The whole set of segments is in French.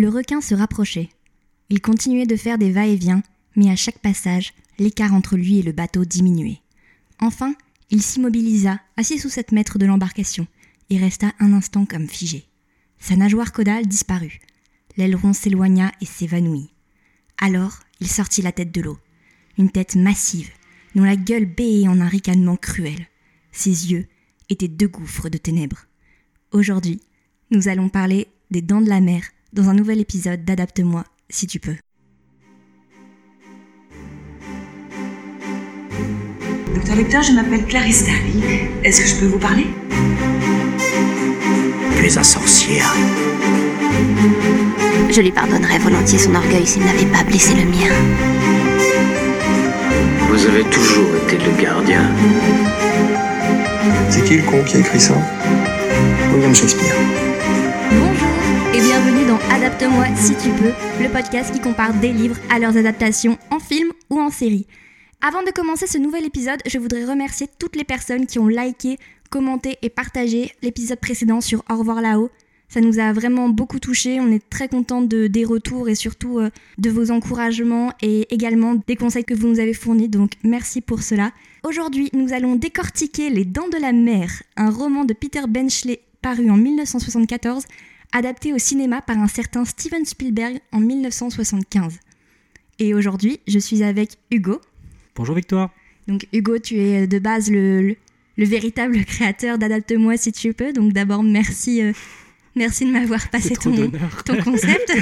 Le requin se rapprochait. Il continuait de faire des va-et-vient, mais à chaque passage, l'écart entre lui et le bateau diminuait. Enfin, il s'immobilisa, assis sous sept mètres de l'embarcation, et resta un instant comme figé. Sa nageoire caudale disparut. L'aileron s'éloigna et s'évanouit. Alors, il sortit la tête de l'eau. Une tête massive, dont la gueule béait en un ricanement cruel. Ses yeux étaient deux gouffres de ténèbres. Aujourd'hui, nous allons parler des dents de la mer dans un nouvel épisode d'Adapte-moi si tu peux. Docteur Lecteur, je m'appelle Clarisse Darby. Est-ce que je peux vous parler? Tu es un sorcier. Je lui pardonnerais volontiers son orgueil s'il n'avait pas blessé le mien. Vous avez toujours été le gardien. C'est qui le con qui a écrit ça? William Shakespeare. Bonjour et bienvenue dans Adapte-moi si tu peux, le podcast qui compare des livres à leurs adaptations en film ou en série. Avant de commencer ce nouvel épisode, je voudrais remercier toutes les personnes qui ont liké, commenté et partagé l'épisode précédent sur Au revoir là-haut. Ça nous a vraiment beaucoup touché. On est très contents de, des retours et surtout euh, de vos encouragements et également des conseils que vous nous avez fournis. Donc merci pour cela. Aujourd'hui, nous allons décortiquer Les Dents de la Mer, un roman de Peter Benchley paru en 1974, adapté au cinéma par un certain Steven Spielberg en 1975. Et aujourd'hui, je suis avec Hugo. Bonjour Victoire. Donc Hugo, tu es de base le, le, le véritable créateur d'Adapte-moi si tu peux. Donc d'abord, merci, euh, merci de m'avoir passé ton, ton concept.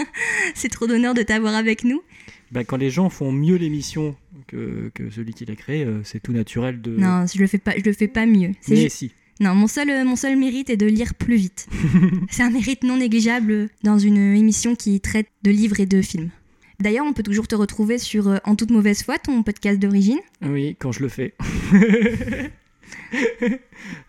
C'est trop d'honneur de t'avoir avec nous. Bah, quand les gens font mieux l'émission que, que celui qui l'a créé, euh, c'est tout naturel de. Non, je le fais pas, je le fais pas mieux. Mais ju- si. Non, mon seul, euh, mon seul mérite est de lire plus vite. C'est un mérite non négligeable dans une émission qui traite de livres et de films. D'ailleurs, on peut toujours te retrouver sur euh, En toute mauvaise foi, ton podcast d'origine. Oui, quand je le fais. oui,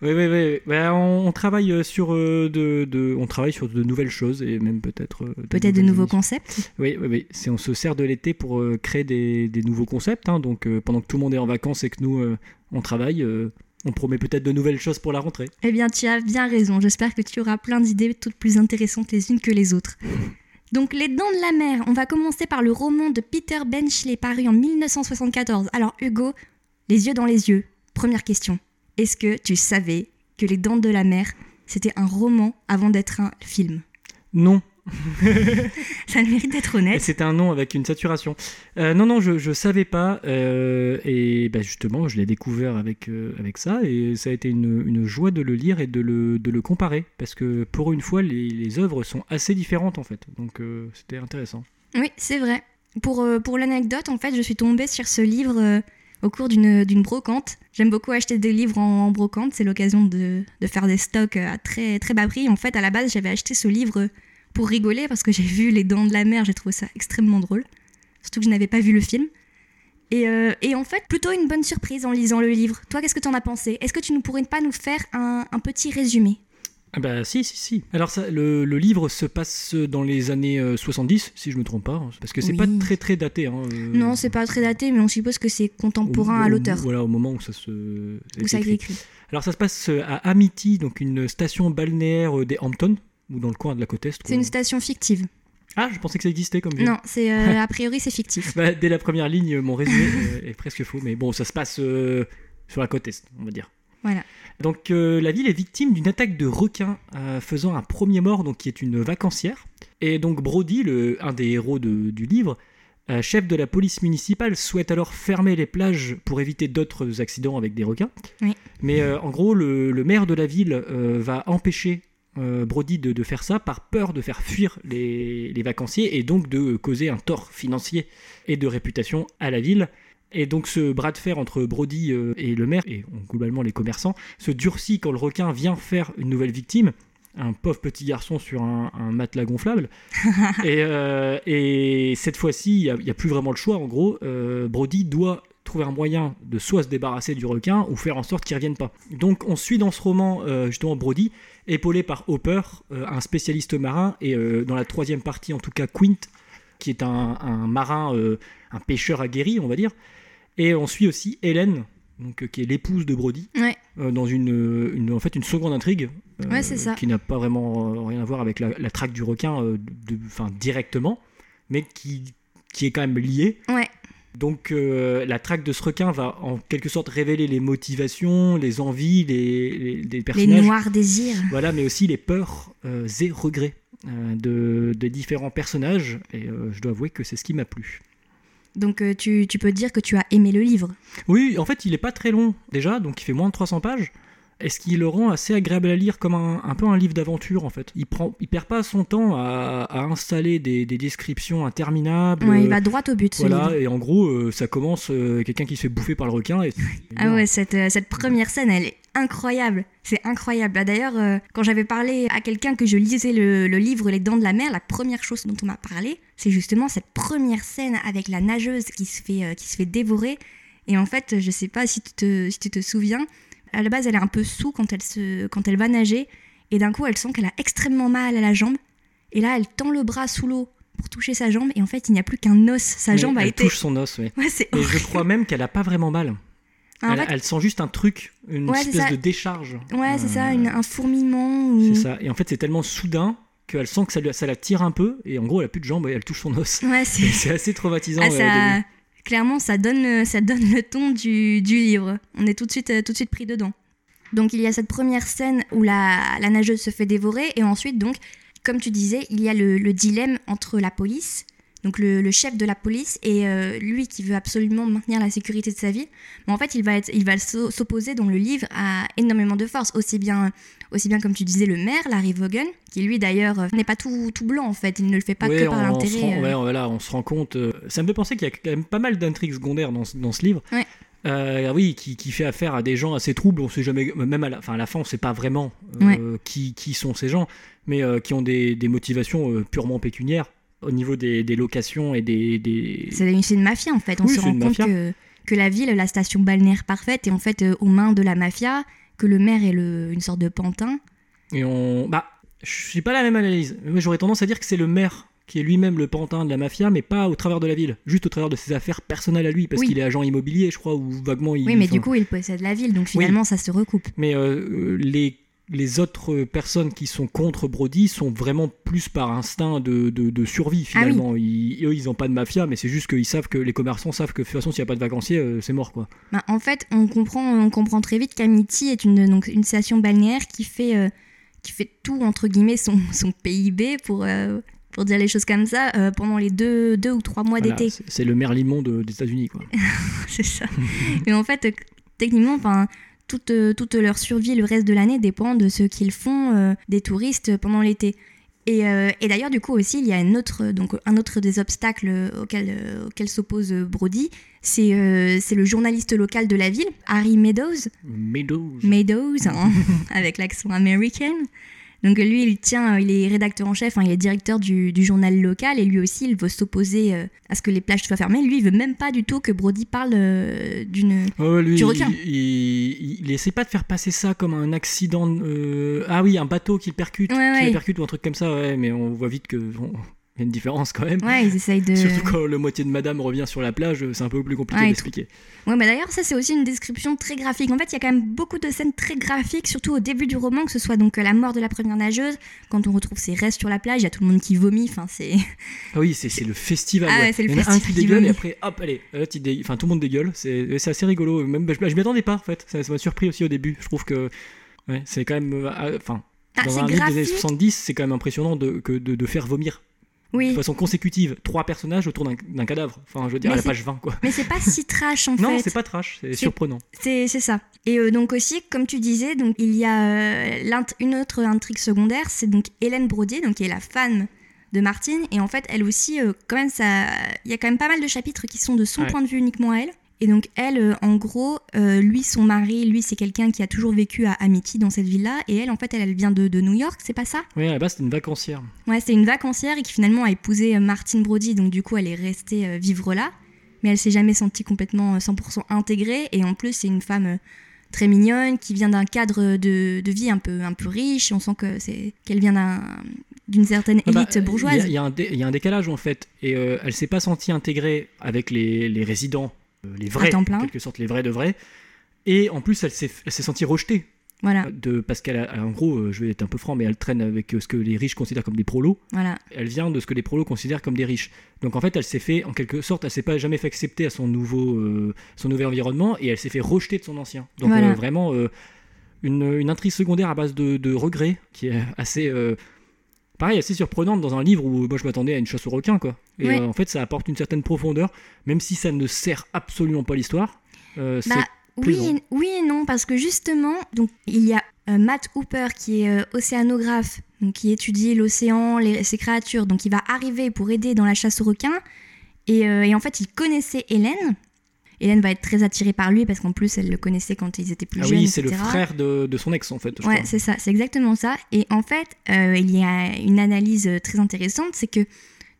oui, oui. Bah, on, on travaille euh, sur euh, de, de- on travaille sur de nouvelles choses et même peut-être. euh, Peut-être de nouveaux émissions. concepts. Oui, oui, oui. C'est, on se sert de l'été pour euh, créer des, des nouveaux concepts. hein. donc pendant que tout le monde est en vacances et que nous on travaille, on promet peut-être de nouvelles choses pour la rentrée. Eh bien, tu as bien raison. J'espère que tu auras plein d'idées toutes plus intéressantes les unes que les autres. Donc, Les Dents de la Mer. On va commencer par le roman de Peter Benchley paru en 1974. Alors, Hugo, les yeux dans les yeux. Première question. Est-ce que tu savais que Les Dents de la Mer, c'était un roman avant d'être un film? Non, Ça a le mérite d'être honnête. C'était un nom avec une saturation. Euh, non, non, je, je savais pas. euh, et bah, justement, je l'ai découvert avec, euh, avec ça. Et ça a été une, une joie de le lire et de le, de le comparer. Parce que pour une fois, les, les œuvres sont assez différentes en fait. Donc c'était intéressant. Oui, c'est vrai. Pour, pour l'anecdote, en fait, je suis tombée sur ce livre au cours d'une brocante. J'aime beaucoup acheter des livres en, en brocante. C'est l'occasion de, de faire des stocks à très, très bas prix. En fait, à la base, j'avais acheté ce livre pour rigoler parce que j'ai vu Les Dents de la Mer. J'ai trouvé ça extrêmement drôle. Surtout que je n'avais pas vu le film. Et, euh, et en fait, plutôt une bonne surprise en lisant le livre. Toi, qu'est-ce que tu en as pensé? Est-ce que tu ne pourrais pas nous faire un, un petit résumé? Ah bah si, si, si. Alors ça, le, le livre se passe dans les années euh, 70, si je me trompe pas. hein, Parce que c'est Oui. pas très très daté. hein, euh, Non, c'est pas très daté, mais on suppose que c'est contemporain au- à au- l'auteur. Voilà, au moment où ça se. Où ça a été écrit. Alors ça se passe euh, à Amity, donc une station balnéaire euh, des Hamptons, ou dans le coin de la côte est. C'est une station fictive. Ah, je pensais que ça existait comme ville. Non, c'est euh, a priori c'est fictif. Bah, dès la première ligne, mon résumé est presque faux, mais bon, ça se passe euh, sur la côte est, on va dire. Voilà. Donc euh, la ville est victime d'une attaque de requins faisant un premier mort, donc qui est une vacancière. Et donc Brody, le, un des héros de- du livre, chef de la police municipale, souhaite alors fermer les plages pour éviter d'autres accidents avec des requins. Oui. Mais en gros, le, le maire de la ville va empêcher euh, Brody de, de faire ça par peur de faire fuir les, les vacanciers et donc de causer un tort financier et de réputation à la ville. Et donc ce bras de fer entre Brody euh, et le maire, et globalement les commerçants, se durcit quand le requin vient faire une nouvelle victime, un pauvre petit garçon sur un, un matelas gonflable. et, euh, et cette fois-ci, il n'y a, plus vraiment le choix. En gros, euh, Brody doit trouver un moyen de soit se débarrasser du requin ou faire en sorte qu'il ne revienne pas. Donc on suit dans ce roman euh, justement Brody, épaulé par Hopper, euh, un spécialiste marin, et euh, dans la troisième partie en tout cas Quint, qui est un, un marin, un pêcheur aguerri on va dire. Et on suit aussi Hélène, donc, qui est l'épouse de Brody, Ouais. dans une, une- en fait, une seconde intrigue. Ouais, c'est ça. Qui n'a pas vraiment rien à voir avec la, la traque du requin de, directement, mais qui, qui est quand même liée. Ouais. Donc euh, la traque de ce requin va en quelque sorte révéler les motivations, les envies, les, les, des Les personnages. noirs désirs. Voilà, mais aussi les peurs euh, et regrets euh, de, de différents personnages. Et euh, je dois avouer que c'est ce qui m'a plu. Donc tu, tu peux dire que tu as aimé le livre? Oui, en fait, il est pas très long déjà, donc il fait moins de 300 pages. Et ce qui le rend assez agréable à lire comme un, un peu un livre d'aventure en fait? Il prend, il perd pas son temps à, à installer des, des descriptions interminables. Ouais, il va droit au but, ce Voilà, livre. et en gros, euh, ça commence euh, quelqu'un qui se fait bouffer par le requin. Et... Ah ouais, cette, euh, cette première scène, elle est incroyable. C'est incroyable. Bah, D'ailleurs, euh, quand j'avais parlé à quelqu'un que je lisais le, le livre Les Dents de la Mer, la première chose dont on m'a parlé, c'est justement cette première scène avec la nageuse qui se fait, euh, qui se fait dévorer. Et en fait, je sais pas si tu te, si tu te souviens, à la base, elle est un peu sous quand elle, se, quand elle va nager. Et d'un coup, elle sent qu'elle a extrêmement mal à la jambe. Et là, elle tend le bras sous l'eau pour toucher sa jambe. Et en fait, il n'y a plus qu'un os. Sa Mais jambe a elle été. touche son os, ouais. Ouais, c'est Et je crois même qu'elle a pas vraiment mal. En elle, fait, elle sent juste un truc, une Ouais, espèce de décharge. Ouais, c'est ça, Euh, une- un fourmillement. ou- C'est ça. Et en fait, c'est tellement soudain qu'elle sent que ça, lui- ça la tire un peu. Et en gros, elle a plus de jambes et elle touche son os. Ouais, c'est. assez traumatisant. Ah, ça-. Clairement, ça donne, euh, ça donne le ton du, du livre. On est tout de suite, euh, tout de suite pris dedans. Donc, il y a cette première scène où la, la nageuse se fait dévorer, et ensuite, donc, comme tu disais, il y a le, le dilemme entre la police, donc le, le chef de la police, et euh, lui qui veut absolument maintenir la sécurité de sa ville. Mais en fait, il va, être, il va s'o- s'opposer dans le livre à énormément de force, aussi bien, aussi bien comme tu disais, le maire, Larry Vaughan, qui lui d'ailleurs euh, n'est pas tout, tout blanc en fait, il ne le fait pas Ouais, que par on, on se l'intérêt. rend, euh, ouais, voilà, on se rend compte. euh, ça me fait penser qu'il y a quand même pas mal d'intrigues secondaires dans, ce- dans ce livre. Ouais. Euh, oui, qui, qui fait affaire à des gens assez troubles. On sait jamais, même à la, enfin, à la fin, on sait pas vraiment euh, qui, qui sont ces gens, mais euh, qui ont des, des motivations purement pécuniaires au niveau des, des locations et des. des... C'est une, mafia en fait. On Oui, se rend compte que, que la ville, la station balnéaire parfaite, est en fait euh, aux mains de la mafia, que le maire est le, une sorte de pantin. Et on. Bah, je suis pas la même analyse. Moi, j'aurais tendance à dire que c'est le maire qui est lui-même le pantin de la mafia, mais pas au travers de la ville, juste au travers de ses affaires personnelles à lui, parce Oui. qu'il est agent immobilier, je crois, ou vaguement il. Oui, mais enfin, du coup, il possède la ville, donc finalement, ça se recoupe. Mais euh, les, les autres personnes qui sont contre Brody sont vraiment plus par instinct de, de, de survie Ah oui. finalement. Ils, eux, ils n'ont pas de mafia, mais c'est juste qu'ils savent que les commerçants savent que de toute façon, s'il n'y a pas de vacanciers, euh, c'est mort quoi. Bah, en fait, on comprend, on comprend très vite qu'Amity est une, donc, une station balnéaire qui fait, euh, qui fait tout, entre guillemets, son, son PIB, pour, euh, pour dire les choses comme ça, pendant les deux, deux ou trois mois Voilà, d'été. c'est- le Merlimon de- des États-Unis quoi. c'est ça. Mais en fait, techniquement, enfin, toute, euh, toute leur survie le reste de l'année dépend de ce qu'ils font euh, des touristes pendant l'été. Et, euh, et d'ailleurs, du coup aussi, il y a un autre, donc, un autre des obstacles auxquels, euh, auxquels s'oppose Brody, c'est euh, c'est le journaliste local de la ville, Harry Meadows, Meadows. Meadows, hein, avec l'accent américain. Donc lui, il tient, euh, il est rédacteur en chef, hein, il est directeur du, du journal local et lui aussi, il veut s'opposer euh, à ce que les plages soient fermées. Lui, il veut même pas du tout que Brody parle euh, d'une. Ouais, lui, Du requin. il, il- il essaie pas de faire passer ça comme un accident. euh, Ah oui, un bateau qu'il percute, Ouais, ouais. percute ou un truc comme ça, ouais, mais on voit vite que bon, il y a une différence quand même. Ouais, ils essayent de. Surtout quand le moitié de madame revient sur la plage, c'est un peu plus compliqué Ouais, d'expliquer. Ouais, mais d'ailleurs, ça, c'est aussi une description très graphique. En fait, il y a quand même beaucoup de scènes très graphiques, surtout au début du roman, que ce soit donc euh, la mort de la première nageuse, quand on retrouve ses restes sur la plage, il y a tout le monde qui vomit. Enfin, c'est. Ah oui, c'est c'est le festival. Ah ouais. ouais, c'est le Il y en a un festival qui qui dégueule et après, hop, allez, là, tu dé- enfin, tout le monde dégueule. C'est c'est assez rigolo. Même, bah, je, je m'y attendais pas en fait. Ça m'a surpris aussi au début. Je trouve que ouais, c'est quand même. euh, Enfin, Ah, dans un livre des années graphique. 70, c'est quand même impressionnant de, que de, de faire vomir de Oui, façon consécutive trois personnages autour d'un cadavre. Enfin, je veux dire, Mais à la page 20, quoi. mais c'est pas si trash en Non, fait. c'est pas trash, c'est surprenant. C'est c'est ça. Et euh, donc aussi, comme tu disais, donc il y a euh, une autre intrigue secondaire, c'est donc Hélène Brodier, donc qui est la femme de Martine. Et en fait, elle aussi, euh, quand même, ça, il y a quand même pas mal de chapitres qui sont de son Ouais. point de vue uniquement à elle. Et donc elle, euh, en gros, euh, lui, son mari, lui, c'est quelqu'un qui a toujours vécu à Amity dans cette ville-là. Et elle, en fait, elle, elle vient de, de New York, c'est pas ça? Oui, à la base, c'était une vacancière. Ouais, c'est une vacancière et qui finalement a épousé euh, Martine Brody, donc du coup elle est restée vivre là, mais elle s'est jamais sentie complètement euh, 100% intégrée et en plus c'est une femme très mignonne qui vient d'un cadre de, de vie un peu, un peu riche, on sent que c'est qu'elle vient d'un- d'une certaine Ah bah, élite Il y bourgeoise. il y, a un dé- il y a un décalage en fait, et euh, elle s'est pas sentie intégrée avec les, les résidents, les vrais, en quelque sorte les vrais de vrais. Et en plus, elle s'est sentie rejetée. Voilà, De, parce qu'elle en gros, euh, je vais être un peu franc, mais elle traîne avec euh, ce que les riches considèrent comme des prolos. voilà. Elle vient de ce que les prolos considèrent comme des riches. Donc en fait, elle s'est fait, en quelque sorte, elle s'est pas jamais fait accepter à son nouveau, euh, son nouvel environnement et elle s'est fait rejeter de son ancien. Donc Voilà. euh, vraiment euh, une, une intrigue secondaire à base de, de regrets qui est assez, euh, pareil, assez surprenante dans un livre où moi je m'attendais à une chasse aux requins quoi. Et Ouais. euh, en fait, ça apporte une certaine profondeur, même si ça ne sert absolument pas l'histoire. Euh, Bah, oui, et- oui et non, parce que justement, donc, il y a euh, Matt Hooper qui est océanographe, donc, qui étudie l'océan, ses créatures, donc il va arriver pour aider dans la chasse aux requins. Et, et en fait, il connaissait Hélène. Hélène va être très attirée par lui parce qu'en plus, elle le connaissait quand ils étaient plus ah jeunes. oui, c'est le frère de, de son ex en fait. je Ouais, c'est ça, c'est exactement ça. Et en fait, euh, il y a une analyse euh, très intéressante, c'est que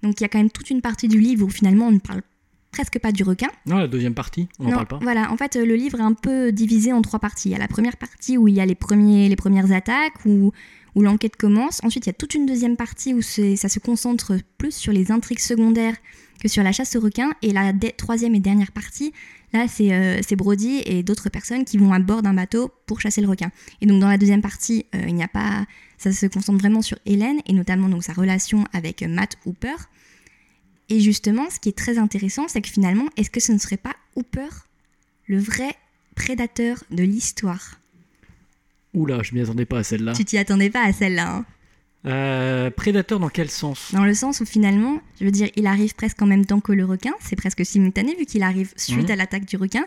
donc il y a quand même toute une partie du livre où finalement on ne parle presque pas du requin. Non, la deuxième partie, on n'en parle pas. Voilà, en fait, euh, le livre est un peu divisé en trois parties. Il y a la première partie où il y a les, premiers, les premières attaques, où, où l'enquête commence. Ensuite, il y a toute une deuxième partie où ça se concentre plus sur les intrigues secondaires que sur la chasse aux requins. Et la troisième et dernière partie, là, c'est euh, c'est Brody et d'autres personnes qui vont à bord d'un bateau pour chasser le requin. Et donc, dans la deuxième partie, euh, il n'y a pas. Ça se concentre vraiment sur Hélène et notamment donc, sa relation avec euh, Matt Hooper. Et justement, ce qui est très intéressant, c'est que finalement, est-ce que ce ne serait pas Hooper le vrai prédateur de l'histoire? Oula, je m'y attendais pas à celle-là. Tu t'y attendais pas à celle-là. hein. Euh, prédateur dans quel sens? Dans le sens où finalement, je veux dire, il arrive presque en même temps que le requin. C'est presque simultané vu qu'il arrive suite Mhm. à l'attaque du requin.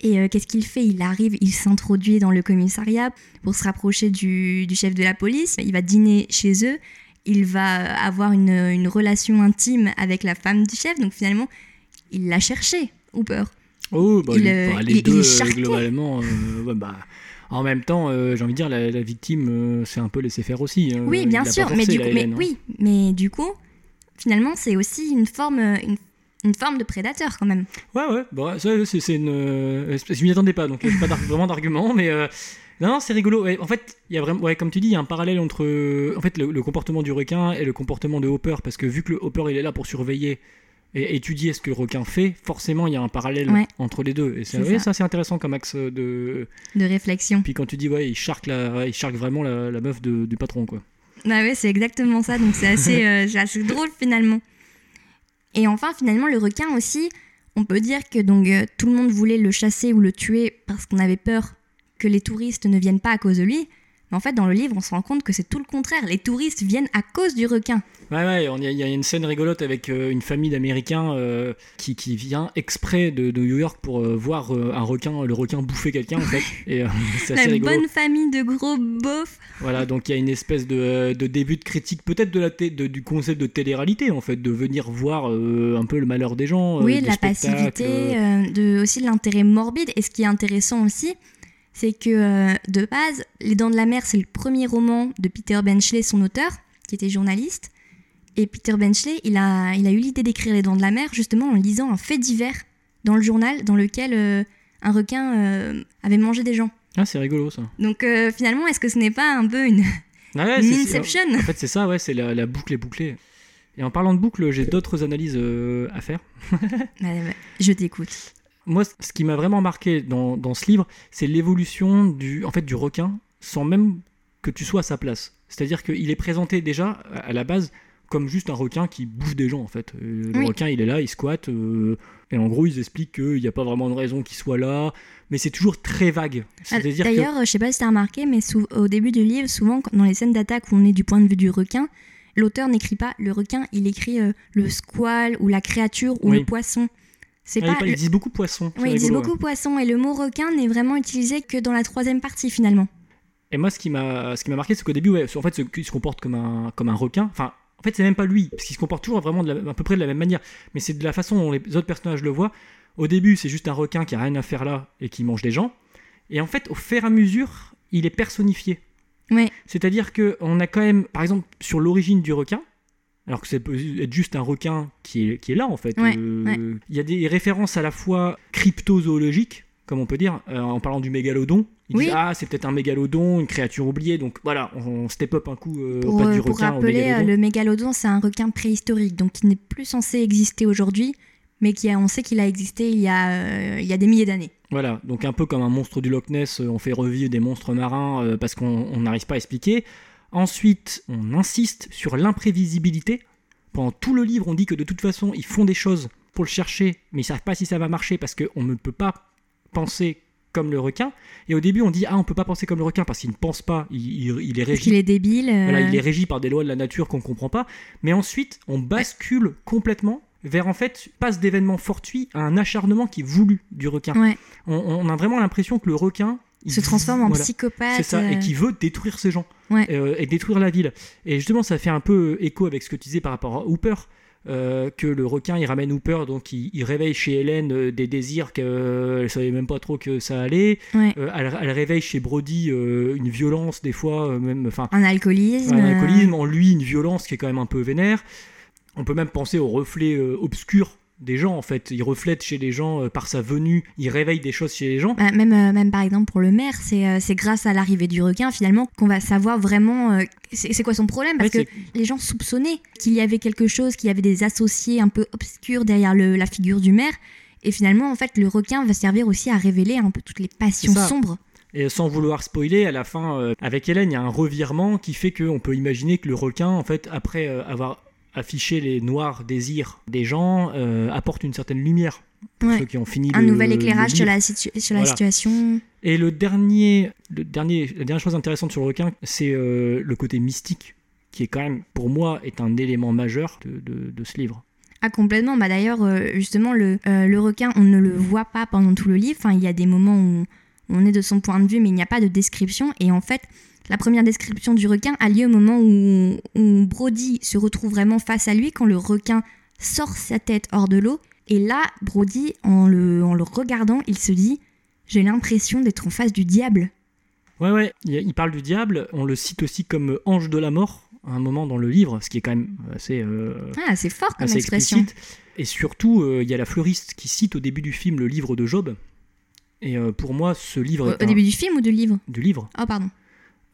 Et euh, qu'est-ce qu'il fait? Il arrive, il s'introduit dans le commissariat pour se rapprocher du, du chef de la police. Il va dîner chez eux. Il va avoir une, une relation intime avec la femme du chef. Donc finalement, il l'a cherché, Hooper. Oh, bah, Il, euh, bah, il- les il deux, euh, globalement, euh, bah, en même temps, euh, j'ai envie de dire, la, la victime, euh, c'est un peu laissé faire aussi. euh, Oui, bien sûr, mais du coup, mais, hein. oui, mais du coup, finalement, c'est aussi une forme, une, une forme de prédateur quand même. Ouais, ouais, bah, ça, c'est une. euh, je m'y attendais pas, donc a pas vraiment d'argument, mais. euh, non, non, c'est rigolo. Ouais, en fait, il y a vraiment, ouais, comme tu dis, il y a un parallèle entre en fait, le, le comportement du requin et le comportement de Hopper, parce que vu que le Hopper il est là pour surveiller et étudier ce que le requin fait, forcément il y a un parallèle Ouais. entre les deux. Et c'est ça. ça, c'est intéressant comme axe de. De réflexion. Puis quand tu dis ouais, il charque la, il charque vraiment la, la meuf de- du patron quoi. Bah ouais, c'est exactement ça, donc c'est assez, euh, c'est assez drôle finalement. Et enfin, finalement, le requin aussi, on peut dire que donc euh, tout le monde voulait le chasser ou le tuer parce qu'on avait peur que les touristes ne viennent pas à cause de lui. Mais en fait, dans le livre, on se rend compte que c'est tout le contraire. Les touristes viennent à cause du requin. Ouais, ouais, il y, a- il y a une scène rigolote avec euh, une famille d'Américains euh, qui, qui vient exprès de, de New York pour euh, voir un requin, le requin bouffer quelqu'un en fait. Et c'est assez La rigolo. bonne famille de gros beaufs. Voilà, donc il y a une espèce de, de début de critique peut-être de la té- de- du concept de télé-réalité en fait, de venir voir un peu le malheur des gens. Oui, de la passivité, de, aussi de l'intérêt morbide. Et ce qui est intéressant aussi, c'est que euh, de base, Les Dents de la Mer, c'est le premier roman de Peter Benchley, son auteur, qui était journaliste. Et Peter Benchley, il a, il a eu l'idée d'écrire Les Dents de la Mer justement en lisant un fait divers dans le journal dans lequel euh, un requin euh, avait mangé des gens. Ah, c'est rigolo ça. Donc finalement, est-ce que ce n'est pas un peu une, Ah ouais, une Inception En fait, c'est ça, ouais, c'est la, la boucle est bouclée. Et en parlant de boucle, j'ai d'autres analyses euh, à faire. Je t'écoute. Moi, ce qui m'a vraiment marqué dans, dans ce livre, c'est l'évolution du, en fait, du requin sans même que tu sois à sa place. C'est-à-dire qu'il est présenté déjà, à la base, comme juste un requin qui bouffe des gens, en fait. Euh, Le Oui. requin, il est là, il squatte, euh, et en gros, ils expliquent qu'il n'y a pas vraiment de raison qu'il soit là, mais c'est toujours très vague. Ah, que... D'ailleurs, je sais pas si tu as remarqué, mais au début du livre, souvent dans les scènes d'attaque où on est du point de vue du requin, l'auteur n'écrit pas le requin, il écrit euh, le squale ou la créature ou Oui. le poisson. C'est pas. ils disent beaucoup poisson. Oui, ils disent beaucoup ouais. poisson et le mot requin n'est vraiment utilisé que dans la troisième partie finalement. Et moi, ce qui m'a, ce qui m'a marqué, c'est qu'au début, ouais, en fait, ce- il se comporte comme un, comme un requin. Enfin, en fait, c'est même pas lui, parce qu'il se comporte toujours vraiment de la- à peu près de la même manière. Mais c'est de la façon dont les autres personnages le voient. Au début, c'est juste un requin qui a rien à faire là et qui mange des gens. Et en fait, au fur et à mesure, il est personnifié. Ouais. C'est-à-dire que on a quand même, par exemple, sur l'origine du requin, alors que ça peut être juste un requin qui est, qui est là en fait. Ouais, euh, ouais. Il y a des références à la fois cryptozoologiques, comme on peut dire, euh, en parlant du mégalodon. Ils Oui. disent ah c'est peut-être un mégalodon, une créature oubliée. Donc voilà, on, on step up un coup, euh, Pour, passe euh, du pour requin au rappeler, mégalodon. le mégalodon, c'est un requin préhistorique, donc qui n'est plus censé exister aujourd'hui, mais qui a, on sait qu'il a existé il y a, il y a des milliers d'années. Voilà, donc un peu comme un monstre du Loch Ness, on fait revivre des monstres marins parce qu'on on n'arrive pas à expliquer. Ensuite, on insiste sur l'imprévisibilité. Pendant tout le livre, on dit que de toute façon, ils font des choses pour le chercher, mais ils savent pas si ça va marcher parce qu'on ne peut pas penser comme le requin. Et au début, on dit ah, on peut pas penser comme le requin parce qu'il ne pense pas, il, il- il est Parce régi. qu'il est débile. euh, Voilà, il est régi par des lois de la nature qu'on comprend pas. Mais ensuite, on bascule complètement vers en fait passe d'événements fortuits à un acharnement qui est voulu du requin. Ouais, On, on a vraiment l'impression que le requin il se transforme en voilà. psychopathe. C'est ça, euh, et qui veut détruire ces gens Ouais. euh, et détruire la ville. Et justement, ça fait un peu écho avec ce que tu disais par rapport à Hooper. euh, que le requin il ramène Hooper donc il, il réveille chez Hélène euh, des désirs qu'elle ne savait même pas trop que ça allait Ouais. Euh, elle, elle réveille chez Brody euh, une violence des fois euh, même enfin Un alcoolisme. un euh, alcoolisme, en lui une violence qui est quand même un peu vénère. On peut même penser au reflet euh, obscur des gens en fait. Il reflète chez les gens euh, par sa venue, il réveille des choses chez les gens. Bah, même, euh, même par exemple pour le maire, c'est euh, c'est grâce à l'arrivée du requin finalement qu'on va savoir vraiment c'est quoi son problème? Parce Ouais, que les gens soupçonnaient qu'il y avait quelque chose, qu'il y avait des associés un peu obscurs derrière le- la figure du maire. Et finalement, en fait, le requin va servir aussi à révéler un peu toutes les passions sombres. Et sans vouloir spoiler, à la fin, euh, avec Hélène, il y a un revirement qui fait qu'on peut imaginer que le requin, en fait, après euh, avoir affiché les noirs désirs des gens, euh, apporte une certaine lumière. Pour Ouais. ceux qui ont fini Un le- nouvel éclairage sur la, situ- sur la Voilà. situation. Et le dernier, le dernier, la dernière chose intéressante sur le requin, c'est euh, le côté mystique, qui est quand même, pour moi, est un élément majeur de, de- de ce livre. Ah complètement. Bah d'ailleurs, euh, justement, le, euh, le requin, on ne le voit pas pendant tout le livre. Enfin, il y a des moments où on est de son point de vue, mais il n'y a pas de description. Et en fait, la première description du requin a lieu au moment où, où Brody se retrouve vraiment face à lui, quand le requin sort sa tête hors de l'eau. Et là, Brody, en le, en le regardant, il se dit J'ai l'impression d'être en face du diable. Ouais, ouais, il, parle du diable, on le cite aussi comme ange de la mort, à un moment dans le livre, ce qui est quand même assez... euh, Ah, c'est fort comme assez expression. explicite. Et surtout, euh, il y a la fleuriste qui cite au début du film le livre de Job. Et euh, pour moi, ce livre Au, est au un- début du film ou du livre? Du livre. Oh, pardon.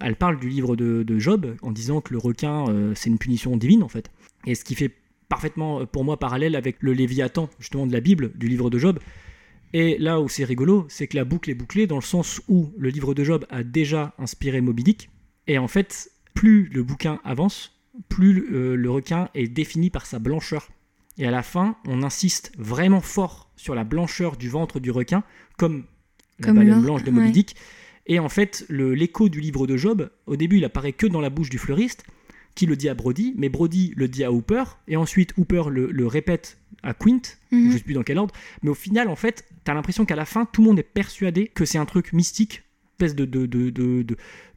Elle parle du livre de, de Job en disant que le requin, euh, c'est une punition divine en fait. Et ce qui fait parfaitement euh, pour moi parallèle avec le Léviathan justement de la Bible, du livre de Job. Et là où c'est rigolo, c'est que la boucle est bouclée dans le sens où le livre de Job a déjà inspiré Moby Dick. Et en fait, plus le bouquin avance, plus euh, le requin est défini par sa blancheur. Et à la fin, on insiste vraiment fort sur la blancheur du ventre du requin, comme la baleine blanche de Moby ouais. Et en fait, l'écho du livre de Job, au début, il apparaît que dans la bouche du fleuriste, qui le dit à Brody, mais Brody le dit à Hooper, et ensuite Hooper le, le répète à Quint, Mhm. je sais plus dans quel ordre, mais au final, en fait, t'as l'impression qu'à la fin, tout le monde est persuadé que c'est un truc mystique, espèce de, de, de, de,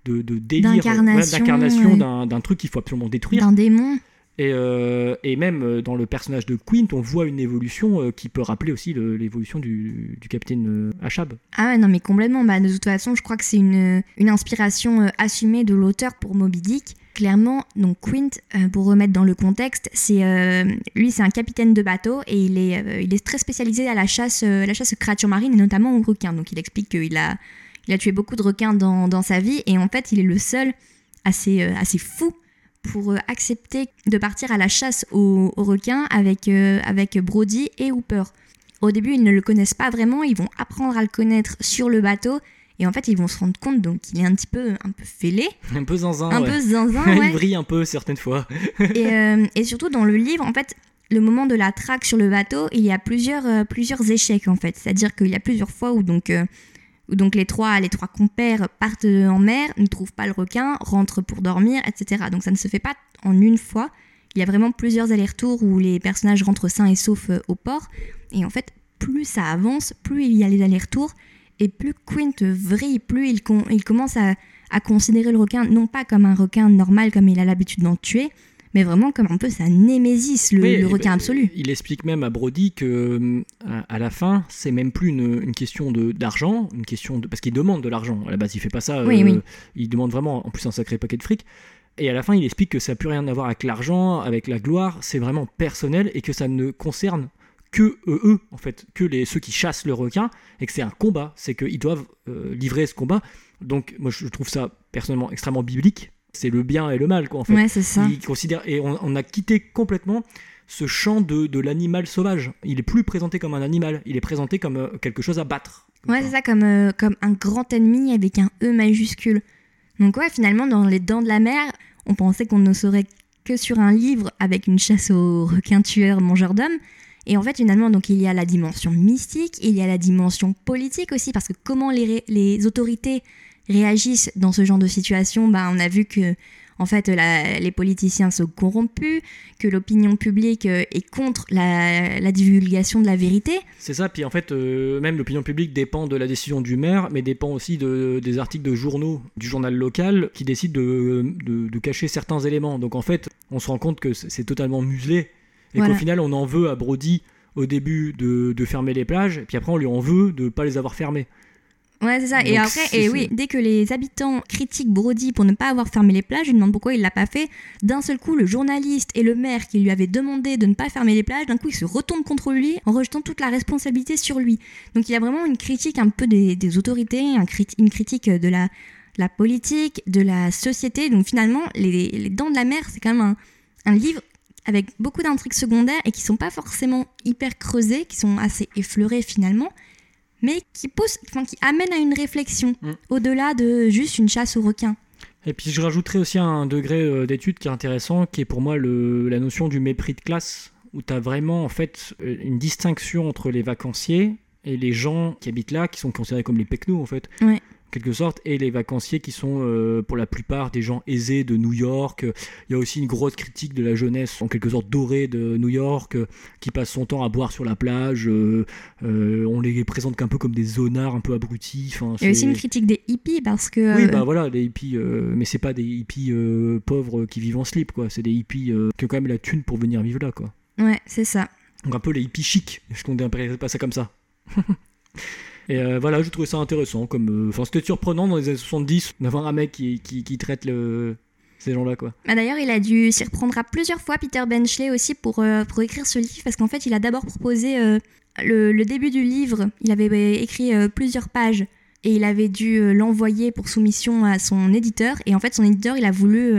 de, délire, D'incarnation, d'incarnation ouais. d'un d'un truc qu'il faut absolument détruire. D'un démon. Et, euh, et même euh, dans le personnage de Quint, on voit une évolution euh, qui peut rappeler aussi l'évolution du, capitaine Achab. Ah ouais, non, mais complètement. Bah, de toute façon, je crois que c'est une, inspiration assumée de l'auteur pour Moby Dick. Clairement, donc Quint, pour remettre dans le contexte, c'est lui, c'est un capitaine de bateau et il est, très spécialisé à la chasse, la chasse aux créatures marines et notamment aux requins. Donc, il explique qu'il a, tué beaucoup de requins dans, dans sa vie et en fait, il est le seul assez, assez fou pour euh, accepter de partir à la chasse aux, aux requins avec, euh, avec Brody et Hooper. Au début, ils ne le connaissent pas vraiment, ils vont apprendre à le connaître sur le bateau. Et en fait, ils vont se rendre compte donc qu'il est un petit peu, un peu fêlé, Un peu zinzin, un ouais. peu zinzin, il brille un peu certaines fois. et, euh, et surtout dans le livre, en fait, le moment de la traque sur le bateau, il y a plusieurs, euh, plusieurs échecs en fait. C'est-à-dire qu'il y a plusieurs fois où donc, donc les trois, les trois compères partent en mer, ne trouvent pas le requin, rentrent pour dormir, etc. Donc ça ne se fait pas en une fois. Il y a vraiment plusieurs allers-retours où les personnages rentrent sains et saufs euh, au port. Et en fait, plus ça avance, plus il y a les allers-retours, et plus Quint vrille, plus il, commence à considérer le requin non pas comme un requin normal comme il a l'habitude d'en tuer, mais vraiment comme un peu sa némésis, le, Oui, le requin ben, absolu. Il explique même à Brody que euh, à, la fin, c'est même plus une, une question d'argent, une question de parce qu'il demande de l'argent. À la base, il fait pas ça. Oui, euh, oui. Il demande vraiment en plus un sacré paquet de fric. Et à la fin, il explique que ça n'a plus rien à voir avec l'argent, avec la gloire. C'est vraiment personnel et que ça ne concerne que eux, eux, en fait, que les ceux qui chassent le requin et que c'est un combat. C'est qu'ils doivent euh, livrer ce combat. Donc, moi, je trouve ça personnellement extrêmement biblique. C'est le bien et le mal, quoi, en fait. Ouais, c'est ça. Il considère et on, on a quitté complètement ce champ de, de l'animal sauvage. Il est plus présenté comme un animal, il est présenté comme euh, quelque chose à battre. Ouais, c'est ça, comme, euh, comme un grand ennemi avec un E majuscule. Donc ouais, finalement, dans Les Dents de la Mer, on pensait qu'on ne saurait que sur un livre avec une chasse aux requins tueurs mangeurs d'hommes. Et en fait, finalement, donc il y a la dimension mystique, il y a la dimension politique aussi, parce que comment les, les autorités réagissent dans ce genre de situation, bah, on a vu que en fait la- les politiciens sont corrompus, que l'opinion publique euh, est contre la, la divulgation de la vérité. C'est ça, puis en fait, euh, même l'opinion publique dépend de la décision du maire, mais dépend aussi de, des articles de journaux du journal local qui décident de, de- de cacher certains éléments. Donc en fait, on se rend compte que c'est totalement muselé, et Voilà. qu'au final, on en veut à Brody au début de, de fermer les plages, et puis après, on lui en veut de ne pas les avoir fermées. Ouais, c'est ça. et après, et oui, dès que les habitants critiquent Brody pour ne pas avoir fermé les plages, ils demandent pourquoi il l'a pas fait. D'un seul coup, le journaliste et le maire qui lui avaient demandé de ne pas fermer les plages, d'un coup, ils se retournent contre lui en rejetant toute la responsabilité sur lui. Donc il y a vraiment une critique un peu des, des autorités, un crit- une critique de la, la politique, de la société. Donc finalement, les, les Dents de la Mer, c'est quand même un, un livre avec beaucoup d'intrigues secondaires et qui sont pas forcément hyper creusées, qui sont assez effleurées finalement mais qui pousse, enfin, qui amène à une réflexion Mm. au-delà de juste une chasse aux requins. Et puis je rajouterais aussi un degré euh, d'étude qui est intéressant, qui est pour moi le- la notion du mépris de classe, où tu as vraiment en fait euh, une distinction entre les vacanciers et les gens qui habitent là, qui sont considérés comme les pecnos en fait, Ouais. En quelque sorte, et les vacanciers qui sont euh, pour la plupart des gens aisés de New York. Il y a aussi une grosse critique de la jeunesse en quelque sorte dorée de New York, euh, qui passe son temps à boire sur la plage. euh, euh, on les présente qu'un peu comme des zonards un peu abrutis. Enfin, Il y a aussi une critique des hippies parce que oui, bah voilà, les hippies, mais c'est pas des hippies pauvres qui vivent en slip, quoi. C'est des hippies qui ont quand même la thune pour venir vivre là, quoi. ouais, c'est ça. Donc un peu les hippies chics, est-ce qu'on dirait pas ça comme ça? Et euh, voilà, je trouvais ça intéressant, comme... euh, Enfin, c'était surprenant dans les années 70 d'avoir un mec qui, qui, traite ces gens-là, quoi. Bah, D'ailleurs, il a dû s'y reprendre à plusieurs fois, Peter Benchley aussi, pour, euh, pour écrire ce livre, parce qu'en fait, il a d'abord proposé le, début du livre, il avait euh, écrit plusieurs pages, et il avait dû l'envoyer pour soumission à son éditeur, et en fait, son éditeur, il a voulu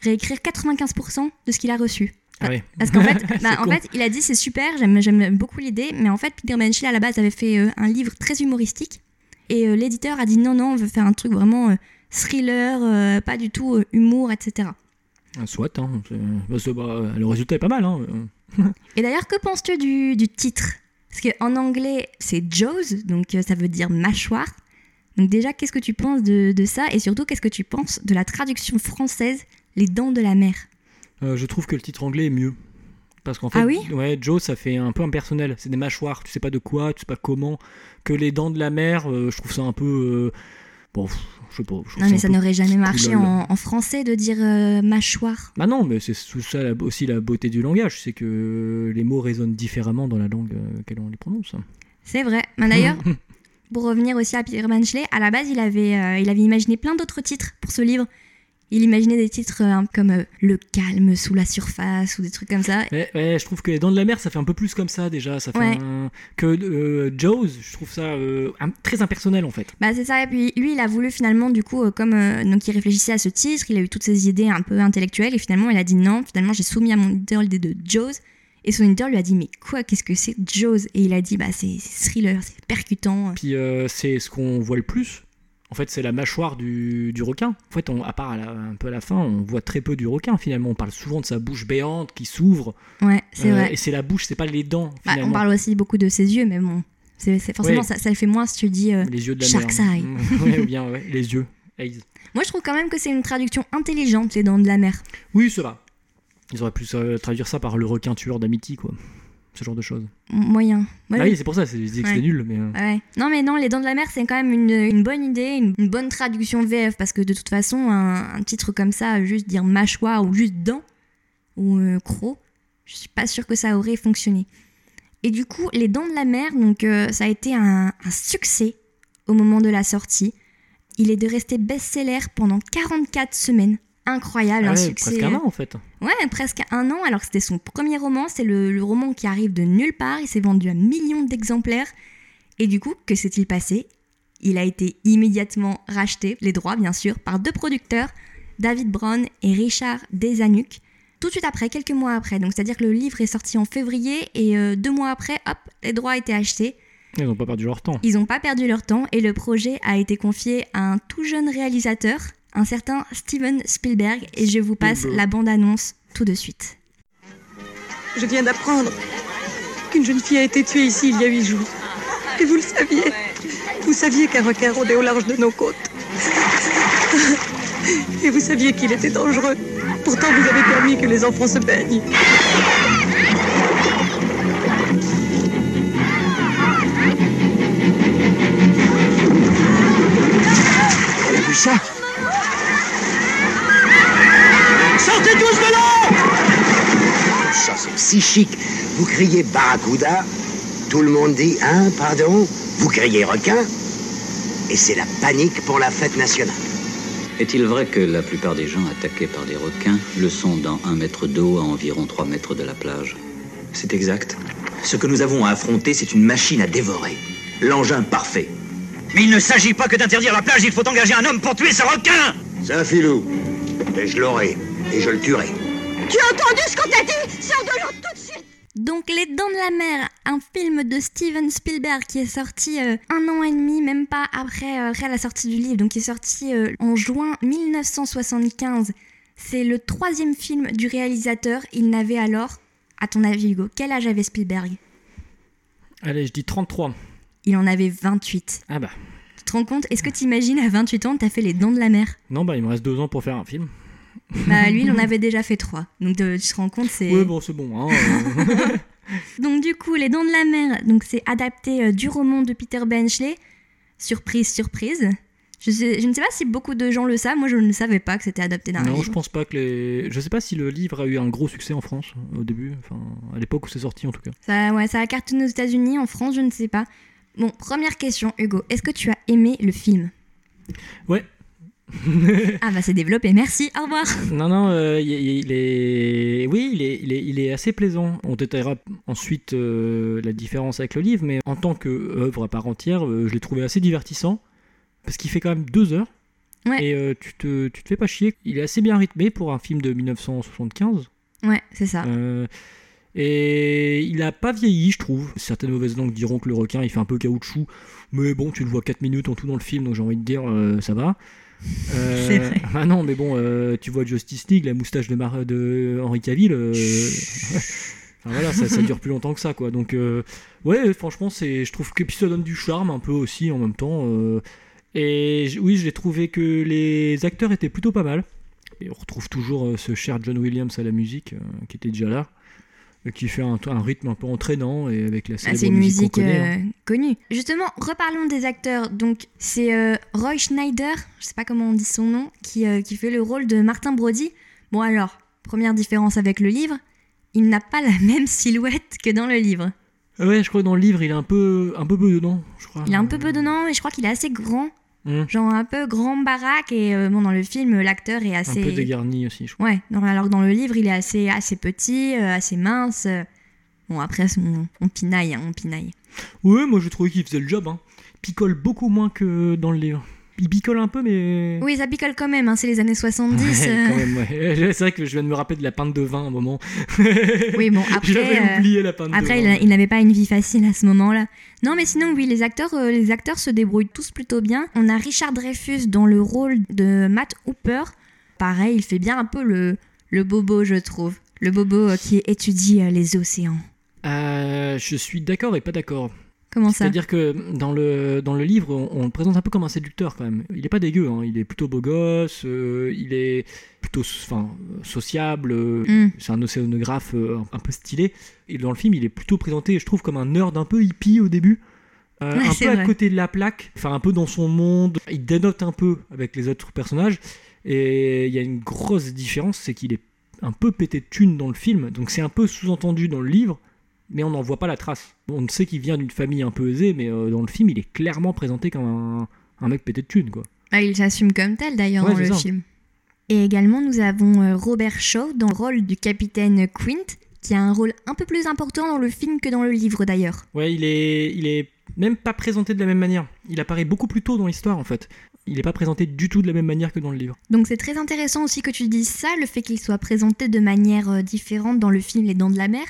réécrire 95% de ce qu'il a reçu. Parce qu'en fait, bah, en con. fait, il a dit c'est super, j'aime, beaucoup l'idée, mais en fait, Peter Benchley à la base avait fait euh, un livre très humoristique et euh, l'éditeur a dit non, non, on veut faire un truc vraiment euh, thriller, pas du tout humour, etc. Ah, Soit, hein. bah, bah, le résultat est pas mal, hein. Et d'ailleurs, que penses-tu du, du titre? Parce qu'en anglais, c'est Jaws, donc ça veut dire mâchoire. Donc déjà, qu'est-ce que tu penses de, de ça? Et surtout, qu'est-ce que tu penses de la traduction française Les dents de la mer? Euh, je trouve que le titre anglais est mieux. Parce qu'en fait, Ah oui ouais, Joe, ça fait un peu impersonnel. C'est des mâchoires, tu sais pas de quoi, tu sais pas comment. Que les dents de la mer, euh, je trouve ça un peu. euh, Bon, je sais pas. je Non, mais ça n'aurait jamais marché en, en français de dire euh, mâchoire. Bah non, mais c'est ça la- aussi la beauté du langage, c'est que les mots résonnent différemment dans la langue qu'elle on les prononce. C'est vrai. Mais d'ailleurs, pour revenir aussi à Peter Benchley, à la base, il avait, il avait imaginé plein d'autres titres pour ce livre. Il imaginait des titres euh, comme euh, Le calme sous la surface ou des trucs comme ça. Ouais, ouais, je trouve que les dents de la mer, ça fait un peu plus comme ça déjà. Ça fait Ouais. un- Que euh, Jaws, je trouve ça euh, un- très impersonnel en fait. Bah c'est ça, et puis lui il a voulu finalement du coup, comme donc il réfléchissait à ce titre, il a eu toutes ces idées un peu intellectuelles et finalement il a dit non, finalement j'ai soumis à mon éditeur l'idée de Jaws et son éditeur lui a dit mais quoi, qu'est-ce que c'est Jaws? Et il a dit bah c'est c'est thriller, c'est percutant. Puis euh, c'est ce qu'on voit le plus. En fait, c'est la mâchoire du, du requin. En fait, on, à part à la- un peu à la fin, on voit très peu du requin finalement. On parle souvent de sa bouche béante qui s'ouvre. Ouais, c'est Euh, vrai. Et c'est la bouche, c'est pas les dents Bah, finalement. on parle aussi beaucoup de ses yeux, mais bon, c'est forcément Ouais. ça, ça le fait moins si tu dis... euh, Les yeux de la Shark's mer. eye. ouais, ou bien ouais, les yeux. Eyes. Moi je trouve quand même que c'est une traduction intelligente, les dents de la mer. Oui, ça va. Ils auraient pu euh, traduire ça par le requin tueur d'Amity, quoi. Ce genre de choses. Moyen. Moi, Ah oui, c'est pour ça, c'est- je dis que Ouais. c'était nul, mais. euh, Ouais. Non, mais non, Les Dents de la Mer, c'est quand même une, une bonne idée, une, une bonne traduction VF, parce que de toute façon, un, un titre comme ça, juste dire mâchoire ou juste dents ou euh, croc, je suis pas sûre que ça aurait fonctionné. Et du coup, Les Dents de la Mer, donc euh, ça a été un, un succès au moment de la sortie. Il est de rester best-seller pendant 44 semaines. Incroyable, ah un succès. presque un an en fait. Ouais, presque un an, alors que c'était son premier roman. C'est le, le roman qui arrive de nulle part. Il s'est vendu à millions d'exemplaires. Et du coup, que s'est-il passé? Il a été immédiatement racheté, les droits bien sûr, par deux producteurs, David Brown et Richard Desanuk, tout de suite après, quelques mois après. Donc c'est-à-dire que le livre est sorti en février et euh, deux mois après, hop, les droits étaient achetés. Ils n'ont pas perdu leur temps. Ils n'ont pas perdu leur temps et le projet a été confié à un tout jeune réalisateur, un certain Steven Spielberg, et je vous passe la bande-annonce tout de suite. Je viens d'apprendre qu'une jeune fille a été tuée ici il y a huit jours. Et vous le saviez. Vous saviez qu'un requin rôdait au large de nos côtes. Et vous saviez qu'il était dangereux. Pourtant, vous avez permis que les enfants se baignent. Vous avez vu ça? Sortez tous de l'eau Ça, c'est si chic. Vous criez barracuda, tout le monde dit hein, pardon, vous criez requin, et c'est la panique pour la fête nationale. Est-il vrai que la plupart des gens attaqués par des requins le sont dans un mètre d'eau à environ 3 mètres de la plage? C'est exact. Ce que nous avons à affronter, c'est une machine à dévorer. L'engin parfait. Mais il ne s'agit pas que d'interdire la plage, il faut engager un homme pour tuer ce requin C'est un filou. Et je l'aurai. Et je le tuerai. Tu as entendu ce qu'on t'a dit? Sors de l'eau tout de suite Donc Les Dents de la Mer, un film de Steven Spielberg qui est sorti euh, un an et demi, même pas après, euh, après la sortie du livre, donc qui est sorti euh, en juin 1975. C'est le troisième film du réalisateur. Il n'avait alors, à ton avis Hugo, quel âge avait Spielberg? Allez, je dis 33. Il en avait 28. Ah bah. Tu te rends compte? Est-ce que tu imagines à 28 ans, t'as fait Les Dents de la Mer? Non, bah il me reste deux ans pour faire un film. Bah lui, il en avait déjà fait trois. Donc tu te rends compte, c'est... Ouais, bon, c'est bon. Hein. Donc du coup, Les Dents de la Mer, donc c'est adapté euh, du roman de Peter Benchley. Surprise, surprise. Je, sais- je ne sais pas si beaucoup de gens le savent. Moi, je ne savais pas que c'était adapté d'un non, livre. je pense pas que les. Je sais pas si le livre a eu un gros succès en France euh, au début, enfin à l'époque où c'est sorti en tout cas. Ça, ouais, ça a cartonné aux États-Unis, en France, je ne sais pas. Bon, première question, Hugo. Est-ce que tu as aimé le film? Ouais. Ah bah c'est développé. Merci. Au revoir. Non, non, euh, il, il est. Oui, il est, il est, il est assez plaisant. On détaillera ensuite euh, la différence avec le livre, mais en tant qu'œuvre à part entière, euh, je l'ai trouvé assez divertissant. Parce qu'il fait quand même deux heures. Ouais. Et tu, te, tu te fais pas chier. Il est assez bien rythmé pour un film de 1975. Ouais, c'est ça. Et il a pas vieilli, je trouve. Certaines mauvaises langues diront que le requin il fait un peu caoutchouc, mais bon, tu le vois 4 minutes en tout dans le film, donc j'ai envie de dire euh, ça va. Euh, C'est vrai. Ah non, mais bon, euh, tu vois Justice League, la moustache de, Mar- de Henri Cavill. euh, enfin voilà, ça, ça dure plus longtemps que ça, quoi. Donc euh, ouais, franchement, c'est, je trouve que puis ça donne du charme un peu aussi en même temps. et oui, j'ai trouvé que les acteurs étaient plutôt pas mal. Et on retrouve toujours ce cher John Williams à la musique, qui était déjà là, qui fait un, un rythme un peu entraînant et avec la Ah, célèbre c'est une musique, hein. euh, connue. Justement, reparlons des acteurs. Donc, c'est euh, Roy Schneider, je sais pas comment on dit son nom, qui, euh, qui fait le rôle de Martin Brody. Bon alors, première différence avec le livre, il n'a pas la même silhouette que dans le livre. Ah Ouais, je crois que dans le livre, il est un peu, un peu peu dedans, je crois. Il est un peu peu dedans et je crois qu'il est assez grand, Hum, genre un peu grand baraque. Et euh, bon, dans le film, l'acteur est Un assez. peu dégarni aussi, je crois. Ouais, non, alors que dans le livre, il est assez, assez petit, euh, assez mince. euh. Bon, après, on, on pinaille, hein, on pinaille. Ouais, moi j'ai trouvé qu'il faisait le job. Hein. Picole beaucoup moins que dans le livre. Il picole un peu, mais. Oui, ça picole quand même, hein, c'est les années 70. Ouais, euh. quand même, ouais. C'est vrai que je viens de me rappeler de la pinte de vin à un moment. Oui, bon, après, J'avais euh, oublié la pinte Après, de il, vin. il n'avait pas une vie facile à ce moment-là. Non, mais sinon, oui, les acteurs, euh, les acteurs se débrouillent tous plutôt bien. On a Richard Dreyfus dans le rôle de Matt Hooper. Pareil, il fait bien un peu le, le bobo, je trouve. Le bobo euh, qui étudie les océans. Euh, je suis d'accord et pas d'accord. Comment ça C'est-à-dire que dans le, dans le livre, on, on le présente un peu comme un séducteur quand même. Il est pas dégueu, hein. il est plutôt beau gosse, euh, il est plutôt enfin, sociable, euh, Mm. c'est un océanographe euh, un peu stylé. Et dans le film, il est plutôt présenté, je trouve, comme un nerd un peu hippie au début. Ouais, un peu à côté de la plaque, enfin un peu dans son monde. Il dénote un peu avec les autres personnages. Et il y a une grosse différence, c'est qu'il est un peu pété de thunes dans le film. Donc c'est un peu sous-entendu dans le livre, mais on n'en voit pas la trace. On sait qu'il vient d'une famille un peu aisée, mais euh, dans le film, il est clairement présenté comme un, un mec pété de thunes, quoi. Ah, Il s'assume comme tel d'ailleurs Ouais, dans le ça. film. Et également, nous avons euh, Robert Shaw dans le rôle du capitaine Quint, qui a un rôle un peu plus important dans le film que dans le livre d'ailleurs. Ouais, il est, il est même pas présenté de la même manière. Il apparaît beaucoup plus tôt dans l'histoire, en fait. Il n'est pas présenté du tout de la même manière que dans le livre. Donc c'est très intéressant aussi que tu dises ça, le fait qu'il soit présenté de manière euh, différente dans le film Les Dents de la Mer,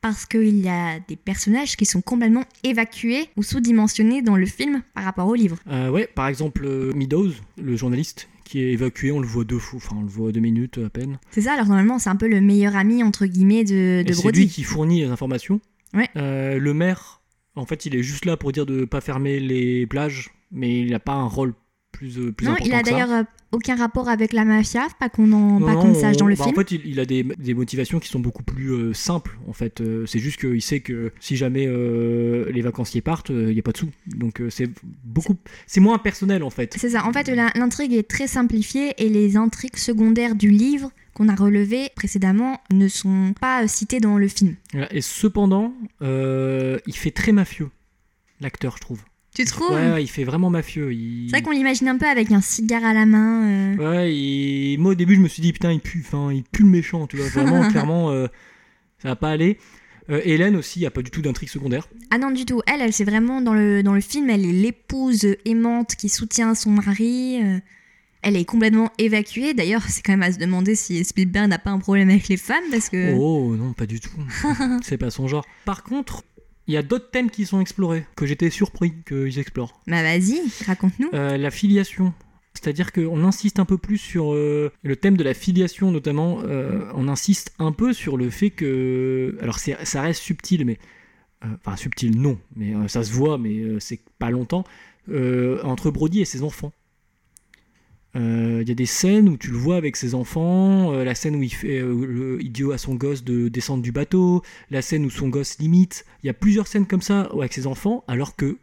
parce qu'il y a des personnages qui sont complètement évacués ou sous-dimensionnés dans le film par rapport au livre. Euh, ouais, par exemple, euh, Meadows, le journaliste, qui est évacué, on le voit deux fois, enfin on le voit deux minutes à peine. C'est ça, alors normalement c'est un peu le meilleur ami entre guillemets de, de c'est lui qui fournit les informations. Ouais. Euh, le maire, en fait, il est juste là pour dire de pas fermer les plages, mais il n'a pas un rôle plus, plus non, important il a d'ailleurs aucun rapport avec la mafia, pas qu'on en, pas qu'on sache dans le bah, film. En fait, il, il a des, des motivations qui sont beaucoup plus euh, simples. En fait, Euh, c'est juste qu'il sait que si jamais euh, les vacanciers partent, il n'y a pas de sous. Donc c'est beaucoup, c'est moins personnel en fait. C'est ça, en fait l'intrigue est très simplifiée et les intrigues secondaires du livre qu'on a relevées précédemment ne sont pas citées dans le film. Et cependant, il fait très mafieux, l'acteur, je trouve. Tu trouves Ouais, ouais, il fait vraiment mafieux. Il... C'est vrai qu'on l'imagine un peu avec un cigare à la main. euh. Ouais, et moi au début je me suis dit putain il pue, enfin il pue le méchant, tu vois, vraiment clairement euh, ça va pas aller. Euh, Hélène aussi, il y a pas du tout d'intrigue secondaire. Ah non, du tout. Elle, elle c'est vraiment dans le, dans le film, elle est l'épouse aimante qui soutient son mari. Elle est complètement évacuée. D'ailleurs, c'est quand même à se demander si Spielberg n'a pas un problème avec les femmes parce que. Oh non, pas du tout. C'est pas son genre. Par contre, il y a d'autres thèmes qui sont explorés, que j'étais surpris qu'ils explorent. Bah vas-y, raconte-nous. Euh, la filiation. C'est-à-dire qu'on insiste un peu plus sur euh, le thème de la filiation, notamment. euh, on insiste un peu sur le fait que. Alors, ça reste subtil, mais. Enfin, subtil, non, mais ça se voit, mais c'est pas longtemps. entre Brody et ses enfants. Euh, Il y a des scènes où tu le vois avec ses enfants, euh, la scène où il fait euh, le idiot à son gosse de descendre du bateau, la scène où son gosse limite. Il y a plusieurs scènes comme ça avec ses enfants, alors que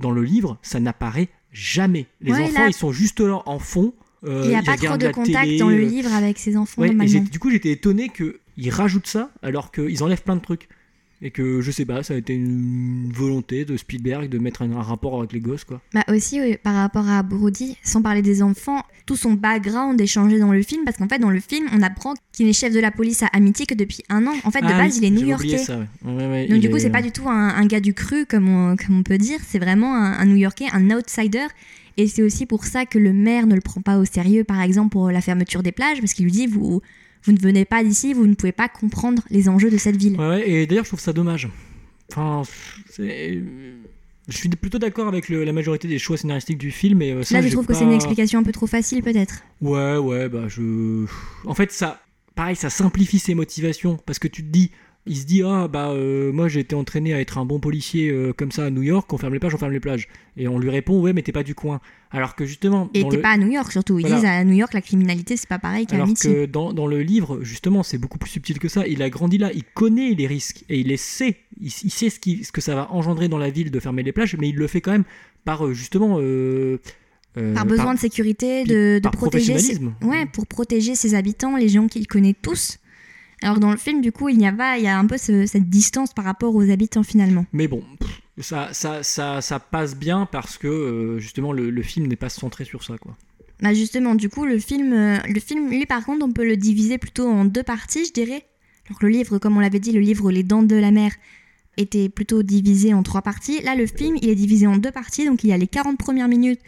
dans le livre, ça n'apparaît jamais. Les Ouais, enfants, là- ils sont juste là en fond. Il n'y a pas trop de contact télé, dans le livre avec ses enfants Ouais, et du coup, j'étais étonné qu'ils rajoutent ça alors qu'ils enlèvent plein de trucs. Et que je sais pas, ça a été une volonté de Spielberg de mettre un, un rapport avec les gosses, quoi. Bah aussi oui, par rapport à Brody, sans parler des enfants, tout son background est changé dans le film parce qu'en fait dans le film on apprend qu'il est chef de la police à Amity que depuis un an. En fait de Ah base oui, il est new-yorkais. ça, ouais. Ouais, ouais, Donc du coup est- c'est pas du tout un, un gars du cru comme on, comme on peut dire, c'est vraiment un, un new-yorkais, un outsider. Et c'est aussi pour ça que le maire ne le prend pas au sérieux par exemple pour la fermeture des plages parce qu'il lui dit vous, vous ne venez pas d'ici, vous ne pouvez pas comprendre les enjeux de cette ville. Ouais, et d'ailleurs, je trouve ça dommage. Enfin, c'est- je suis plutôt d'accord avec le- la majorité des choix scénaristiques du film, et euh, ça, Là je trouve que c'est une explication un peu trop facile peut-être. Ouais, ouais, bah je. En fait, ça. Pareil, ça simplifie ses motivations. Parce que tu te dis. Il se dit, ah bah euh, moi j'ai été entraîné à être un bon policier euh, comme ça à New York, on ferme les plages, on ferme les plages. Et on lui répond, ouais, mais t'es pas du coin. Alors que justement. Et t'es le- pas à New York surtout. Ils Voilà. disent à New York la criminalité c'est pas pareil qu'à Alors Amity. que dans, dans le livre, justement, c'est beaucoup plus subtil que ça. Il a grandi là, il connaît les risques et il les sait. Il, il sait ce, qui, ce que ça va engendrer dans la ville de fermer les plages, mais il le fait quand même par euh, justement. euh, euh, par besoin de sécurité, de, protéger. ses-. Ouais, pour protéger ses habitants, les gens qu'il connaît tous. Alors que dans le film, du coup, il n'y a pas, il y a un peu ce- cette distance par rapport aux habitants finalement. Mais bon, ça, ça, ça, ça passe bien parce que euh, justement le, le film n'est pas centré sur ça. Quoi. Bah justement, du coup, le film, euh, le film, lui par contre, on peut le diviser plutôt en deux parties, je dirais. Alors que le livre, comme on l'avait dit, le livre Les Dents de la Mer était plutôt divisé en trois parties. Là, le film, il est divisé en deux parties. Donc, il y a les 40 premières minutes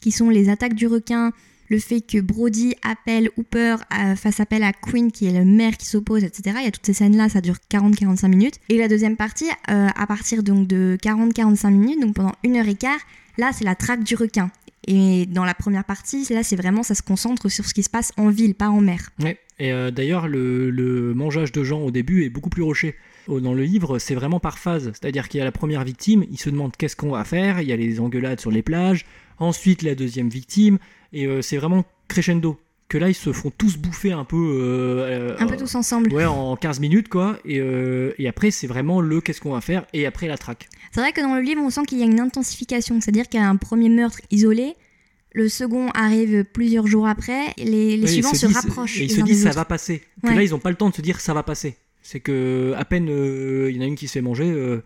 qui sont les attaques du requin, le fait que Brody appelle Hooper, fasse appel à Queen, qui est le maire qui s'oppose, etc. Il y a toutes ces scènes-là, ça dure 40-45 minutes. Et la deuxième partie, euh, à partir donc de 40-45 minutes, donc pendant une heure et quart, là, c'est la traque du requin. Et dans la première partie, là, c'est vraiment, ça se concentre sur ce qui se passe en ville, pas en mer. Ouais. Et euh, d'ailleurs, le, le mangeage de gens au début est beaucoup plus rocher. Dans le livre, c'est vraiment par phase. C'est-à-dire qu'il y a la première victime, il se demande qu'est-ce qu'on va faire, il y a les engueulades sur les plages, ensuite la deuxième victime, et euh, c'est vraiment crescendo. Que là, ils se font tous bouffer un peu. euh, Un peu tous ensemble. Ouais, en 15 minutes, quoi. Et, euh, et après, c'est vraiment le qu'est-ce qu'on va faire, et après la traque. C'est vrai que dans le livre, on sent qu'il y a une intensification. C'est-à-dire qu'il y a un premier meurtre isolé, le second arrive plusieurs jours après, les, les Oui, suivants se, disent- rapprochent. Et ils se disent ça va passer. Que Ouais. là, ils n'ont pas le temps de se dire ça va passer. C'est que à peine euh, il y en a une qui se fait manger, euh,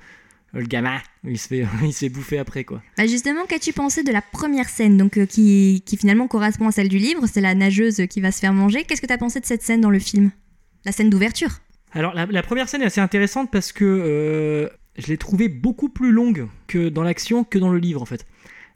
le gamin, il se fait, il se fait bouffer après quoi. Bah justement, qu'as-tu pensé de la première scène donc, euh, qui, qui finalement correspond à celle du livre C'est la nageuse qui va se faire manger. Qu'est-ce que tu as pensé de cette scène dans le film? La scène d'ouverture? Alors la, la première scène est assez intéressante parce que euh, je l'ai trouvée beaucoup plus longue que dans l'action que dans le livre en fait.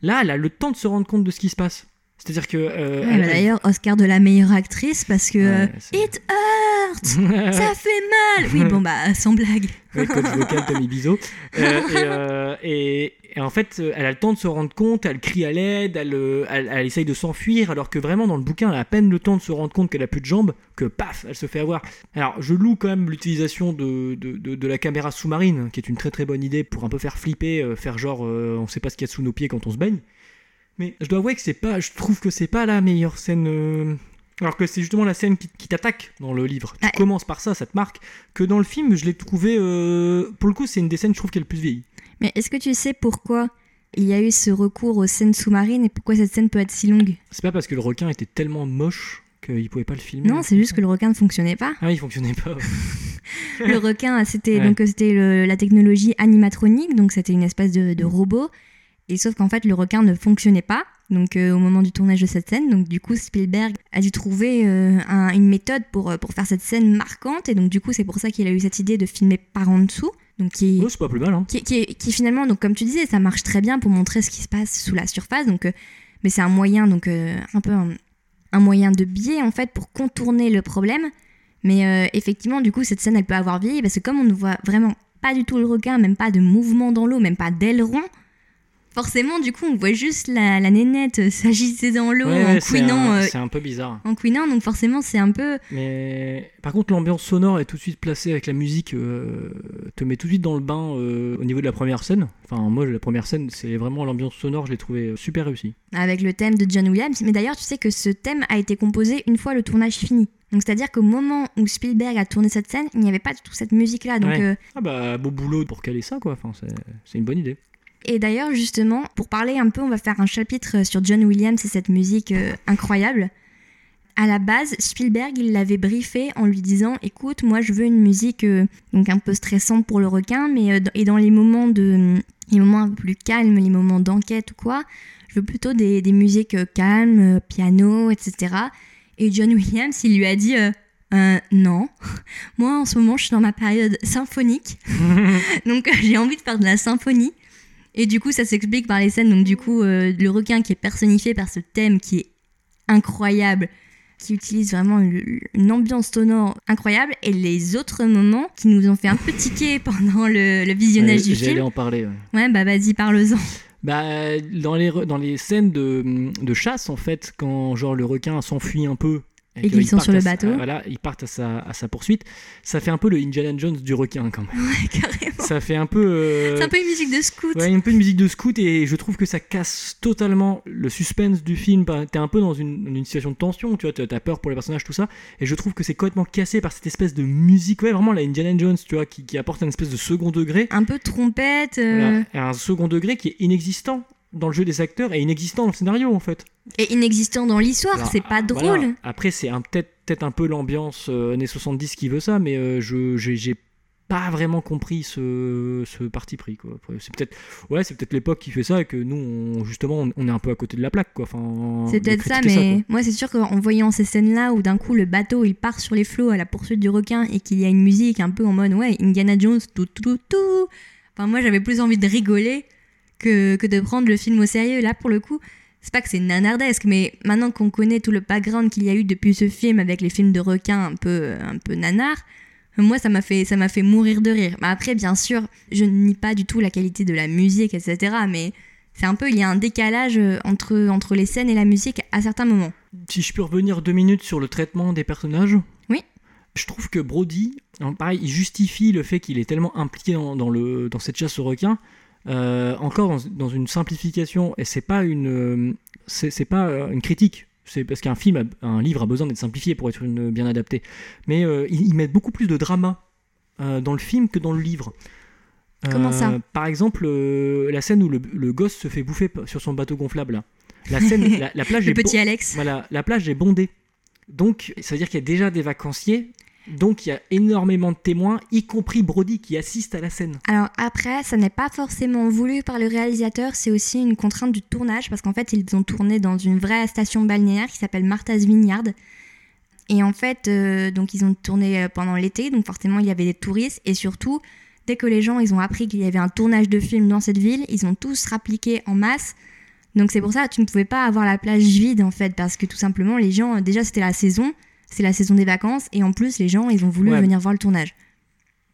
Là, elle a le temps de se rendre compte de ce qui se passe. C'est-à-dire que. euh, Ouais, elle- bah, D'ailleurs, Oscar de la meilleure actrice parce que euh, Ouais, It hurts Ça fait mal Oui, bon, bah, sans blague. Ouais, coach vocal Tommy Bizot. Euh, et, euh, et- et en fait, elle a le temps de se rendre compte, elle crie à l'aide, elle, elle, elle essaye de s'enfuir, alors que vraiment dans le bouquin, elle a à peine le temps de se rendre compte qu'elle a plus de jambes, que paf, elle se fait avoir. Alors, je loue quand même l'utilisation de, de, de- de la caméra sous-marine, qui est une très très bonne idée pour un peu faire flipper, faire genre on sait pas ce qu'il y a sous nos pieds quand on se baigne. Mais je dois avouer que c'est pas, je trouve que c'est pas la meilleure scène. euh, alors que c'est justement la scène qui, qui t'attaque dans le livre. Tu Ouais. commences par ça, ça te marque. Que dans le film, je l'ai trouvé. euh, pour le coup, c'est une des scènes, je trouve, qui est le plus vieille. Mais est-ce que tu sais pourquoi il y a eu ce recours aux scènes sous-marines et pourquoi cette scène peut être si longue? C'est pas parce que le requin était tellement moche qu'il pouvait pas le filmer. Non, c'est juste que le requin ne fonctionnait pas. Ah, il fonctionnait pas. Le requin, c'était Ouais. donc c'était la technologie animatronique, donc c'était une espèce de, de robot. Et sauf qu'en fait, le requin ne fonctionnait pas. Donc euh, au moment du tournage de cette scène, donc du coup Spielberg a dû trouver euh, un- une méthode pour, euh, pour faire cette scène marquante. Et donc du coup, c'est pour ça qu'il a eu cette idée de filmer par en dessous. Donc qui, Oh, c'est pas plus mal, hein. qui, qui, qui finalement, donc comme tu disais, ça marche très bien pour montrer ce qui se passe sous la surface. Donc, euh, mais c'est un moyen, donc un peu un, un moyen de biais en fait pour contourner le problème. Mais effectivement, du coup, cette scène, elle peut avoir vieilli parce que comme on ne voit vraiment pas du tout le requin, même pas de mouvement dans l'eau, même pas d'aileron. Forcément, du coup, on voit juste la, la nénette euh, s'agiter dans l'eau Ouais, en c'est couinant, un, euh, c'est un peu bizarre. en couinant. Donc forcément, c'est un peu Mais par contre, l'ambiance sonore est tout de suite placée avec la musique, euh, te met tout de suite dans le bain euh, au niveau de la première scène. Enfin, moi, la première scène, c'est vraiment l'ambiance sonore, je l'ai trouvé euh, super réussi. avec le thème de John Williams. Mais d'ailleurs, tu sais que ce thème a été composé une fois le tournage fini. Donc c'est-à-dire qu'au moment où Spielberg a tourné cette scène, il n'y avait pas du tout cette musique-là. Donc, Ouais. euh, Ah bah, beau boulot pour caler ça, quoi. Enfin, c'est une bonne idée. Et d'ailleurs, justement, pour parler un peu, on va faire un chapitre sur John Williams et cette musique euh, incroyable. À la base, Spielberg, il l'avait briefé en lui disant "Écoute, moi, je veux une musique euh, donc un peu stressante pour le requin, mais euh, et dans les moments de les moments un peu plus calmes, les moments d'enquête ou quoi, je veux plutôt des, des musiques calmes, piano, etc." Et John Williams, il lui a dit non, moi en ce moment, je suis dans ma période symphonique, donc j'ai envie de faire de la symphonie." Et du coup, ça s'explique par les scènes. Donc, du coup, euh, le requin qui est personnifié par ce thème qui est incroyable, qui utilise vraiment une, une ambiance sonore incroyable, et les autres moments qui nous ont fait un peu tiquer pendant le, le visionnage Ouais, du J'allais film. en parler. ouais. Ouais, bah vas-y, parle-en. Bah, dans les, dans les scènes de, de chasse, en fait, quand genre le requin s'enfuit un peu. Et qu'ils sont sur le sa- bateau. voilà, ils partent à sa, à sa poursuite. Ça fait un peu le Indiana Jones du requin, quand même. Ouais, carrément. Ça fait un peu. euh, C'est un peu une musique de scout. Ouais, un peu une musique de scout et je trouve que ça casse totalement le suspense du film. T'es un peu dans une, une situation de tension, tu vois, t'as peur pour les personnages, tout ça. Et je trouve que c'est complètement cassé par cette espèce de musique, ouais, vraiment la Indiana Jones, tu vois, qui, qui apporte un espèce de second degré. Un peu trompette. euh, Voilà. Et un second degré qui est inexistant dans le jeu des acteurs et inexistant dans le scénario, en fait. Et inexistant dans l'histoire, c'est pas Voilà. drôle. Après, c'est peut-être un peu l'ambiance euh, années 70 qui veut ça, mais euh, je j'ai pas vraiment compris ce, ce parti pris. quoi. C'est peut-être ouais, c'est peut-être l'époque qui fait ça et que nous, on- justement, on, on est un peu à côté de la plaque. quoi. Enfin, C'est peut-être ça, mais moi c'est sûr qu'en voyant ces scènes-là où d'un coup le bateau il part sur les flots à la poursuite du requin et qu'il y a une musique un peu en mode ouais Indiana Jones tout tout tout, tout. Enfin moi j'avais plus envie de rigoler que, que de prendre le film au sérieux. Là pour le coup c'est pas que c'est nanardesque, mais maintenant qu'on connaît tout le background qu'il y a eu depuis ce film avec les films de requins un peu un peu nanar. Moi, ça m'a fait, ça m'a fait mourir de rire. Mais après, bien sûr, je ne nie pas du tout la qualité de la musique, etc. Mais c'est un peu, il y a un décalage euh, entre, entre les scènes et la musique à certains moments. Si je peux revenir deux minutes sur le traitement des personnages. Oui. Je trouve que Brody, pareil, il justifie le fait qu'il est tellement impliqué dans, dans le, dans cette chasse aux requins. Euh, encore dans, dans une simplification, et c'est pas une, euh, c'est pas euh, une critique. C'est parce qu'un film, a- un livre a besoin d'être simplifié pour être une- bien adapté. Mais euh, ils, ils mettent beaucoup plus de drama dans le film que dans le livre. Comment ça? Par exemple, la scène où le, le gosse se fait bouffer sur son bateau gonflable. là. La scène, la, la plage Le est petit Alex. voilà, la plage est bondée. Donc, ça veut dire qu'il y a déjà des vacanciers. Donc, il y a énormément de témoins, y compris Brody qui assiste à la scène. Alors après, ça n'est pas forcément voulu par le réalisateur, c'est aussi une contrainte du tournage parce qu'en fait, ils ont tourné dans une vraie station balnéaire qui s'appelle Martha's Vineyard. Et en fait, euh, donc ils ont tourné euh, pendant l'été, donc forcément il y avait des touristes et surtout, dès que les gens ils ont appris qu'il y avait un tournage de film dans cette ville, ils ont tous rappliqué en masse Donc c'est pour ça que tu ne pouvais pas avoir la plage vide en fait, parce que tout simplement les gens, déjà c'était la saison, c'est la saison des vacances, et en plus les gens ils ont voulu Ouais. venir voir le tournage.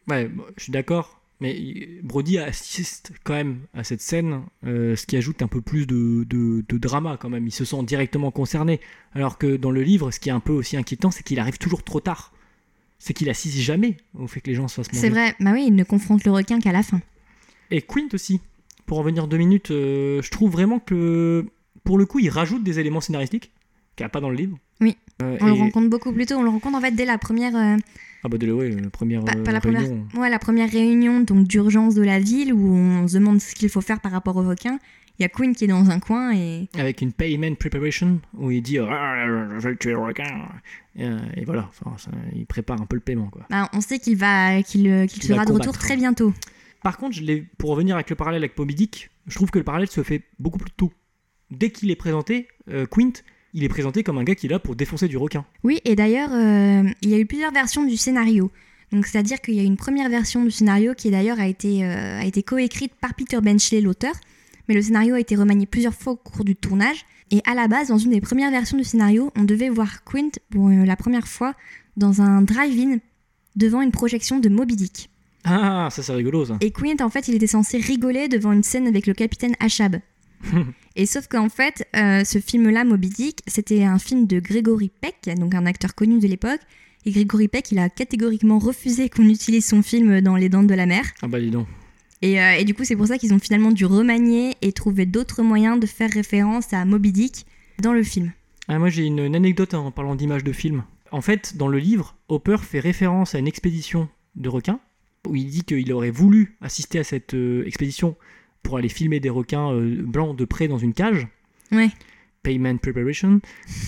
Ouais, bon, je suis d'accord, mais Brody assiste quand même à cette scène, euh, ce qui ajoute un peu plus de, de- de drama quand même. Il se sent directement concerné. Alors que dans le livre, ce qui est un peu aussi inquiétant, c'est qu'il arrive toujours trop tard. C'est qu'il assiste jamais au fait que les gens se fassent manger. C'est vrai, bah oui, il ne confronte le requin qu'à la fin. Et Quint aussi. Pour en venir deux minutes, euh, je trouve vraiment que pour le coup, il rajoute des éléments scénaristiques qu'il n'y a pas dans le livre. Oui. Euh, On le rencontre beaucoup plus tôt, on le rencontre en fait dès la première, euh, Ah bah de ouais, la première, pas, euh, pas la première, réunion. ouais, la première réunion donc d'urgence de la ville où on se demande ce qu'il faut faire par rapport au requin. Il y a Queen qui est dans un coin et Avec une payment preparation où il dit Ah, je vais tuer le requin. Et, et voilà, enfin, ça- il prépare un peu le paiement quoi. bah, on sait qu'il va, qu'il, qu'il Il va sera de retour très bientôt. Par contre, je pour revenir avec le parallèle avec Moby Dick, je trouve que le parallèle se fait beaucoup plus tôt. Dès qu'il est présenté, euh, Quint, il est présenté comme un gars qui est là pour défoncer du requin. Oui, et d'ailleurs, euh, il y a eu plusieurs versions du scénario. Donc, c'est-à-dire qu'il y a une première version du scénario qui d'ailleurs a été, euh, a été coécrite par Peter Benchley, l'auteur. Mais le scénario a été remanié plusieurs fois au cours du tournage. Et à la base, dans une des premières versions du scénario, on devait voir Quint pour euh, la première fois dans un drive-in devant une projection de Moby Dick. Ah, ça c'est rigolo ça. Et Quint, en fait, il était censé rigoler devant une scène avec le capitaine Achab. Et sauf qu'en fait, euh, ce film-là, Moby Dick, c'était un film de Gregory Peck, donc un acteur connu de l'époque. Et Gregory Peck, il a catégoriquement refusé qu'on utilise son film dans Les Dents de la Mer. Ah bah dis donc. Et, euh, et du coup, c'est pour ça qu'ils ont finalement dû remanier et trouver d'autres moyens de faire référence à Moby Dick dans le film. Ah, moi j'ai une, une anecdote en parlant d'images de film. En fait, dans le livre, Hopper fait référence à une expédition de requins où il dit qu'il aurait voulu assister à cette euh, expédition pour aller filmer des requins euh, blancs de près dans une cage. Ouais. Payment preparation.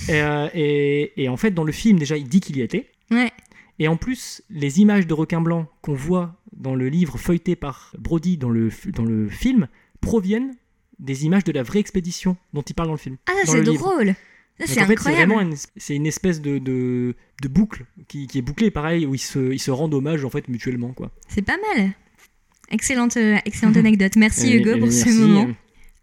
Et, euh, et- et en fait, dans le film, déjà, il dit qu'il y était. Ouais. Et en plus, les images de requins blancs qu'on voit dans le livre feuilleté par Brody dans le, dans le film proviennent des images de la vraie expédition dont il parle dans le film. Ah, c'est livre. drôle c'est en fait, c'est incroyable une, c'est une espèce de, de, de boucle qui, qui est bouclée, pareil, où ils se, ils se rendent hommage en fait mutuellement. Quoi. C'est pas mal Excellente, euh, excellente anecdote. Merci Hugo et pour merci, ce moment. euh,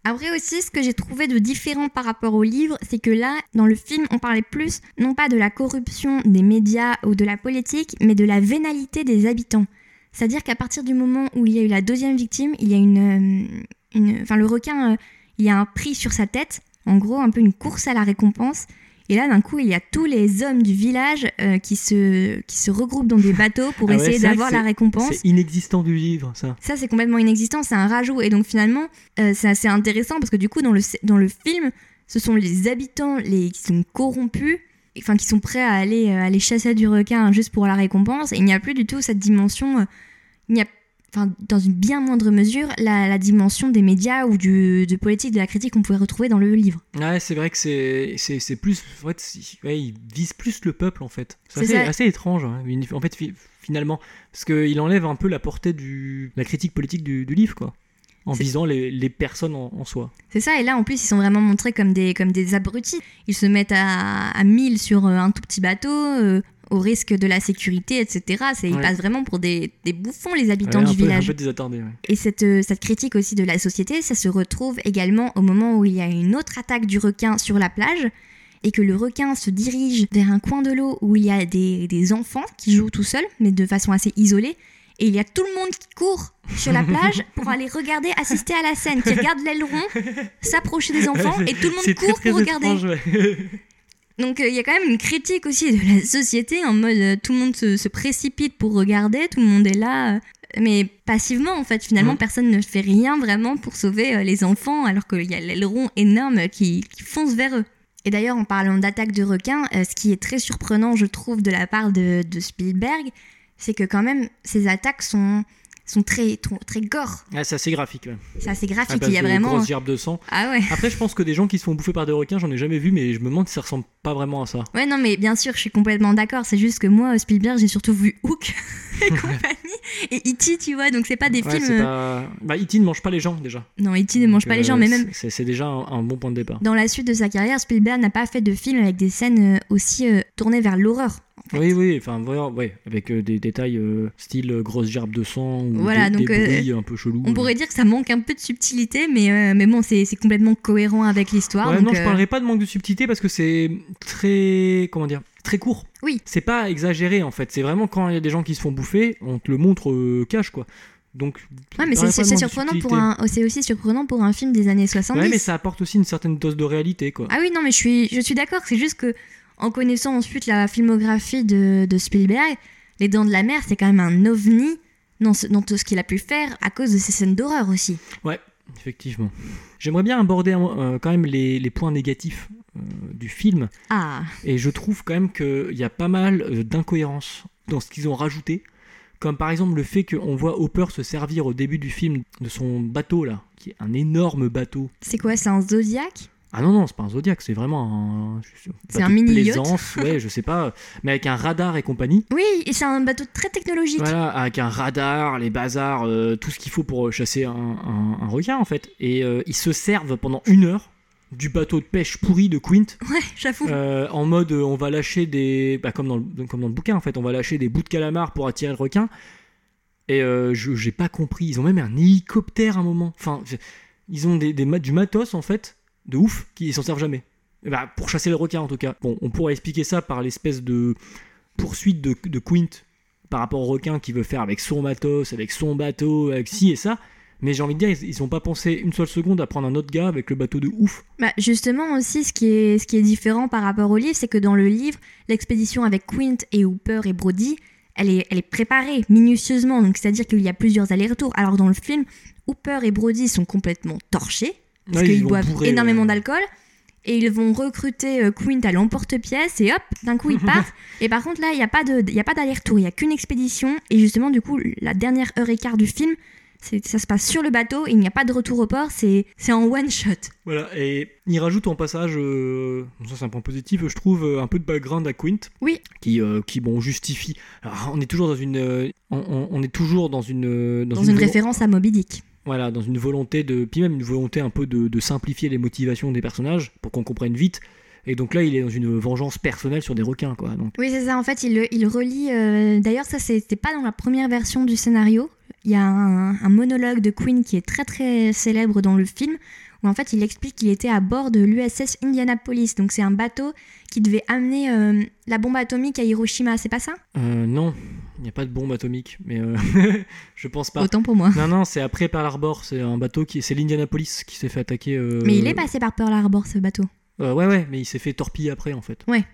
Après aussi, ce que j'ai trouvé de différent par rapport au livre, c'est que là, dans le film, on parlait plus, non pas de la corruption des médias ou de la politique, mais de la vénalité des habitants. C'est-à-dire qu'à partir du moment où il y a eu la deuxième victime, il y a une... euh, une enfin, le requin, euh, il y a un prix sur sa tête, en gros, un peu une course à la récompense. Et là, d'un coup, il y a tous les hommes du village euh, qui, se, qui se regroupent dans des bateaux pour Ah ouais, essayer d'avoir la récompense. C'est inexistant du livre, ça. Ça, c'est complètement inexistant, c'est un rajout. Et donc, finalement, euh, c'est assez intéressant parce que du coup, dans le, dans le film, ce sont les habitants les, qui sont corrompus, enfin, qui sont prêts à aller, euh, aller chasser du requin juste pour la récompense. Et il n'y a plus du tout cette dimension. il n'y a, enfin, dans une bien moindre mesure, la, la dimension des médias ou du, de politique, de la critique qu'on pouvait retrouver dans le livre. Ouais, c'est vrai que c'est, c'est, c'est plus. En fait, c'est- ouais, il vise plus le peuple, en fait. C'est C'est assez, étrange, hein, en fait, fi- finalement. Parce qu'il enlève un peu la portée du, la critique politique du, du livre, quoi. En C'est- visant les, les personnes en, en soi. C'est ça, et là en plus ils sont vraiment montrés comme des, comme des abrutis. Ils se mettent à, à 1000 sur euh, un tout petit bateau, euh, au risque de la sécurité, etc. C'est, Ils Ouais. passent vraiment pour des, des bouffons, les habitants Ouais, du peu, village. Un peu désattardé, ouais. Et cette, euh, cette critique aussi de la société, ça se retrouve également au moment où il y a une autre attaque du requin sur la plage et que le requin se dirige vers un coin de l'eau où il y a des, des enfants qui jouent tout seuls, mais de façon assez isolée. Et il y a tout le monde qui court sur la plage pour aller regarder, assister à la scène, qui regarde l'aileron s'approcher des enfants et tout le monde très, court très pour regarder. étrange, Donc euh, il y a quand même une critique aussi de la société en mode euh, tout le monde se, se précipite pour regarder, tout le monde est là, euh, mais passivement en fait. Finalement, personne ne fait rien vraiment pour sauver les enfants alors qu'il y a l'aileron énorme qui, qui fonce vers eux. Et d'ailleurs, en parlant d'attaque de requins, ce qui est très surprenant, je trouve, de la part de, de Spielberg, c'est que quand même ces attaques sont, sont très, très, gore. Ah, c'est assez graphique, ouais. C'est assez graphique. Il y a vraiment. grosses gerbes de sang. Ah ouais. Après, je pense que des gens qui se font bouffer par des requins, j'en ai jamais vu, mais je me demande si ça ressemble pas vraiment à ça. Ouais, non, mais bien sûr, je suis complètement d'accord. C'est juste que moi, Spielberg, j'ai surtout vu Hook et compagnie. et E.T., tu vois, donc c'est pas des Ouais, films. euh, pas... Bah, E.T. ne mange pas les gens déjà. Non, E.T. ne mange Donc, pas les euh, gens, mais même c'est- déjà un, un bon point de départ. dans la suite de sa carrière, Spielberg n'a pas fait de film avec des scènes euh, aussi euh, tournées vers l'horreur. en fait. Oui, oui, enfin, voilà, ouais, avec euh, des détails euh, style euh, grosse gerbe de sang ou Voilà, des, donc, des euh, bruits un peu chelous. On pourrait dire que ça manque un peu de subtilité, mais, euh, mais bon, c'est complètement cohérent avec l'histoire. Ouais, non, je euh, parlerai pas de manque de subtilité parce que c'est très. Comment dire Très court. Oui. C'est pas exagéré en fait. C'est vraiment quand il y a des gens qui se font bouffer, on te le montre euh, cash quoi. Donc. Ouais, mais c'est surprenant pour un, oh, c'est aussi surprenant pour un film des années 70. Ouais, mais ça apporte aussi une certaine dose de réalité quoi. Ah oui, non, mais je suis, je suis d'accord. C'est juste que, en connaissant ensuite la filmographie de, de Spielberg, Les Dents de la Mer, c'est quand même un ovni dans, ce- dans tout ce qu'il a pu faire à cause de ces scènes d'horreur aussi. Effectivement. J'aimerais bien aborder euh, quand même les, les points négatifs du film. Ah, Et je trouve quand même qu'il y a pas mal euh, d'incohérences dans ce qu'ils ont rajouté. Comme par exemple le fait qu'on voit Hopper se servir au début du film de son bateau là, qui est un énorme bateau. c'est quoi C'est un Zodiac? Ah non, non, c'est pas un Zodiac, c'est vraiment un. C'est un mini-yacht plaisance, ouais, je sais pas, mais avec un radar et compagnie. Oui, et c'est un bateau très technologique. Voilà, avec un radar, les bazars, euh, tout ce qu'il faut pour chasser un, un- un requin en fait. Et euh, ils se servent pendant une heure du bateau de pêche pourri de Quint. Ouais, j'avoue. Euh, en mode euh, on va lâcher des bah, comme dans le comme dans le bouquin en fait on va lâcher des bouts de calamar pour attirer le requin. Et euh, je j'ai pas compris. Ils ont même un hélicoptère à un moment. Enfin ils ont des, des du matos en fait de ouf qui s'en servent jamais. Et bah, pour chasser le requin en tout cas. Bon on pourrait expliquer ça par l'espèce de poursuite de, de Quint par rapport au requin qu'il veut faire avec son matos avec son bateau avec ci et ça mais j'ai envie de dire ils, ils ont pas pensé une seule seconde à prendre un autre gars avec le bateau de ouf Bah, justement aussi, ce qui, est, ce qui est différent par rapport au livre, c'est que dans le livre, l'expédition avec Quint et Hooper et Brody, elle est, elle est préparée minutieusement, donc c'est-à-dire qu'il y a plusieurs allers-retours. Alors dans le film, Hooper et Brody sont complètement torchés, parce Ouais, qu'ils boivent bourrer, énormément ouais. d'alcool, et ils vont recruter euh, Quint à l'emporte-pièce, et hop, d'un coup ils partent. et par contre là, il n'y a pas d'aller-retour, il n'y a qu'une expédition, et justement du coup, la dernière heure et quart du film, ça se passe sur le bateau, il n'y a pas de retour au port, c'est en one-shot. Voilà, et il rajoute en passage, euh, ça c'est un point positif, je trouve, euh, un peu de background à Quint. Oui. Qui, euh, qui bon, justifie. Alors, on est toujours dans une. euh, on, est toujours dans une. Dans une référence à Moby Dick. Voilà, dans une volonté de. Puis même une volonté un peu de, de simplifier les motivations des personnages pour qu'on comprenne vite. Et donc là, il est dans une vengeance personnelle sur des requins, quoi. Donc, Oui, c'est ça. En fait, il, il relie. euh, D'ailleurs, ça, c'était pas dans la première version du scénario. Il y a un, un monologue de Queen qui est très très célèbre dans le film, où en fait, il explique qu'il était à bord de l'USS Indianapolis. Donc, c'est un bateau qui devait amener euh, la bombe atomique à Hiroshima. C'est pas ça? Euh, non, il n'y a pas de bombe atomique, mais euh, je pense pas. Autant pour moi. Non, non, c'est après Pearl Harbor, c'est un bateau qui. C'est l'Indianapolis qui s'est fait attaquer. euh, Mais il est passé par Pearl Harbor, ce bateau. Ouais, ouais, mais il s'est fait torpiller après, en fait. Ouais.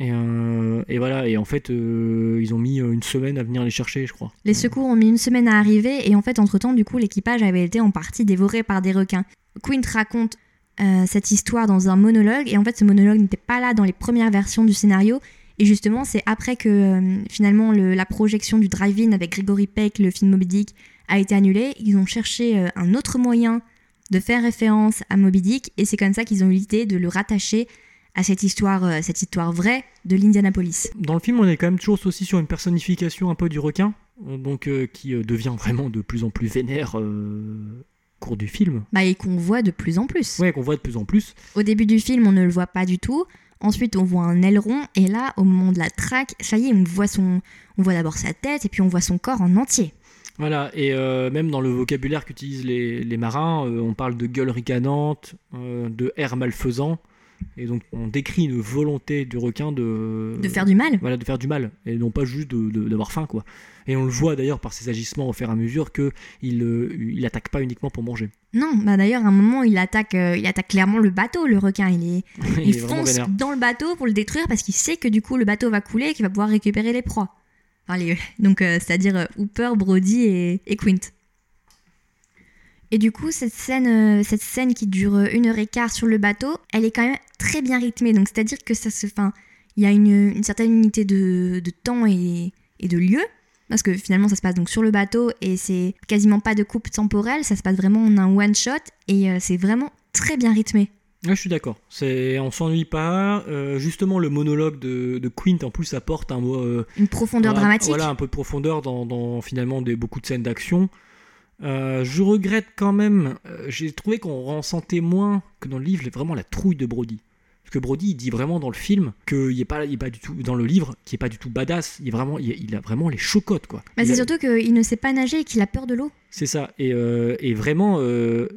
Et, euh, et voilà, et en fait, euh, ils ont mis euh, une semaine à venir les chercher, je crois. Les secours ont mis une semaine à arriver et en fait, entre-temps, du coup, l'équipage avait été en partie dévoré par des requins. Quint raconte euh, cette histoire dans un monologue et en fait, ce monologue n'était pas là dans les premières versions du scénario. Et justement, c'est après que finalement le- la projection du drive-in avec Gregory Peck, le film Moby Dick, a été annulée. Ils ont cherché un autre moyen de faire référence à Moby Dick et c'est comme ça qu'ils ont eu l'idée de le rattacher à cette histoire, euh, cette histoire vraie de l'Indianapolis. Dans le film, on est quand même toujours aussi sur une personnification un peu du requin, euh, donc euh, qui devient vraiment de plus en plus vénère au cours du film. Bah, et qu'on voit de plus en plus. Ouais, qu'on voit de plus en plus. Au début du film, on ne le voit pas du tout. Ensuite, on voit un aileron. Et là, au moment de la traque, ça y est, on voit, son... on voit d'abord sa tête et puis on voit son corps en entier. Voilà, et euh, même dans le vocabulaire qu'utilisent les, les marins, euh, on parle de gueule ricanante, euh, de air malfaisant, et donc on décrit une volonté du requin de... De faire du mal. Voilà, de faire du mal, et non pas juste d'avoir faim, quoi. Et on le voit d'ailleurs par ses agissements au fur et à mesure que il, euh, il attaque pas uniquement pour manger. Non, bah d'ailleurs, à un moment, il attaque, euh, il attaque clairement le bateau, le requin. Il, est... il, il, est vraiment fonce dans le bateau pour le détruire parce qu'il sait que du coup, le bateau va couler et qu'il va pouvoir récupérer les proies. Enfin, les- Donc, euh, c'est-à-dire euh, Hooper, Brody et, et Quint. Et du coup, cette scène, euh, cette scène qui dure euh, une heure et quart sur le bateau, elle est quand même très bien rythmée. Donc, c'est-à-dire que ça se, fin, il y a une, une certaine unité de, de temps et, et de lieu. Parce que finalement, ça se passe donc sur le bateau et c'est quasiment pas de coupe temporelle. Ça se passe vraiment en un one shot et euh, c'est vraiment très bien rythmé. Ouais, je suis d'accord. C'est, on s'ennuie pas. Euh, justement, le monologue de, de Quint en plus apporte un mot. euh, Une profondeur dramatique. Voilà, un peu de profondeur dans, dans, finalement des, beaucoup de scènes d'action. Euh, je regrette quand même. euh, j'ai trouvé qu'on ressentait moins que dans le livre vraiment la trouille de Brody. Parce que Brody, il dit vraiment dans le film qu'il est pas, il est pas du tout dans le livre, qui est pas du tout badass. Il est vraiment, il, il a vraiment les chocottes quoi. Bah, c'est a- surtout qu'il ne sait pas nager et qu'il a peur de l'eau. c'est ça. Et, euh, et vraiment,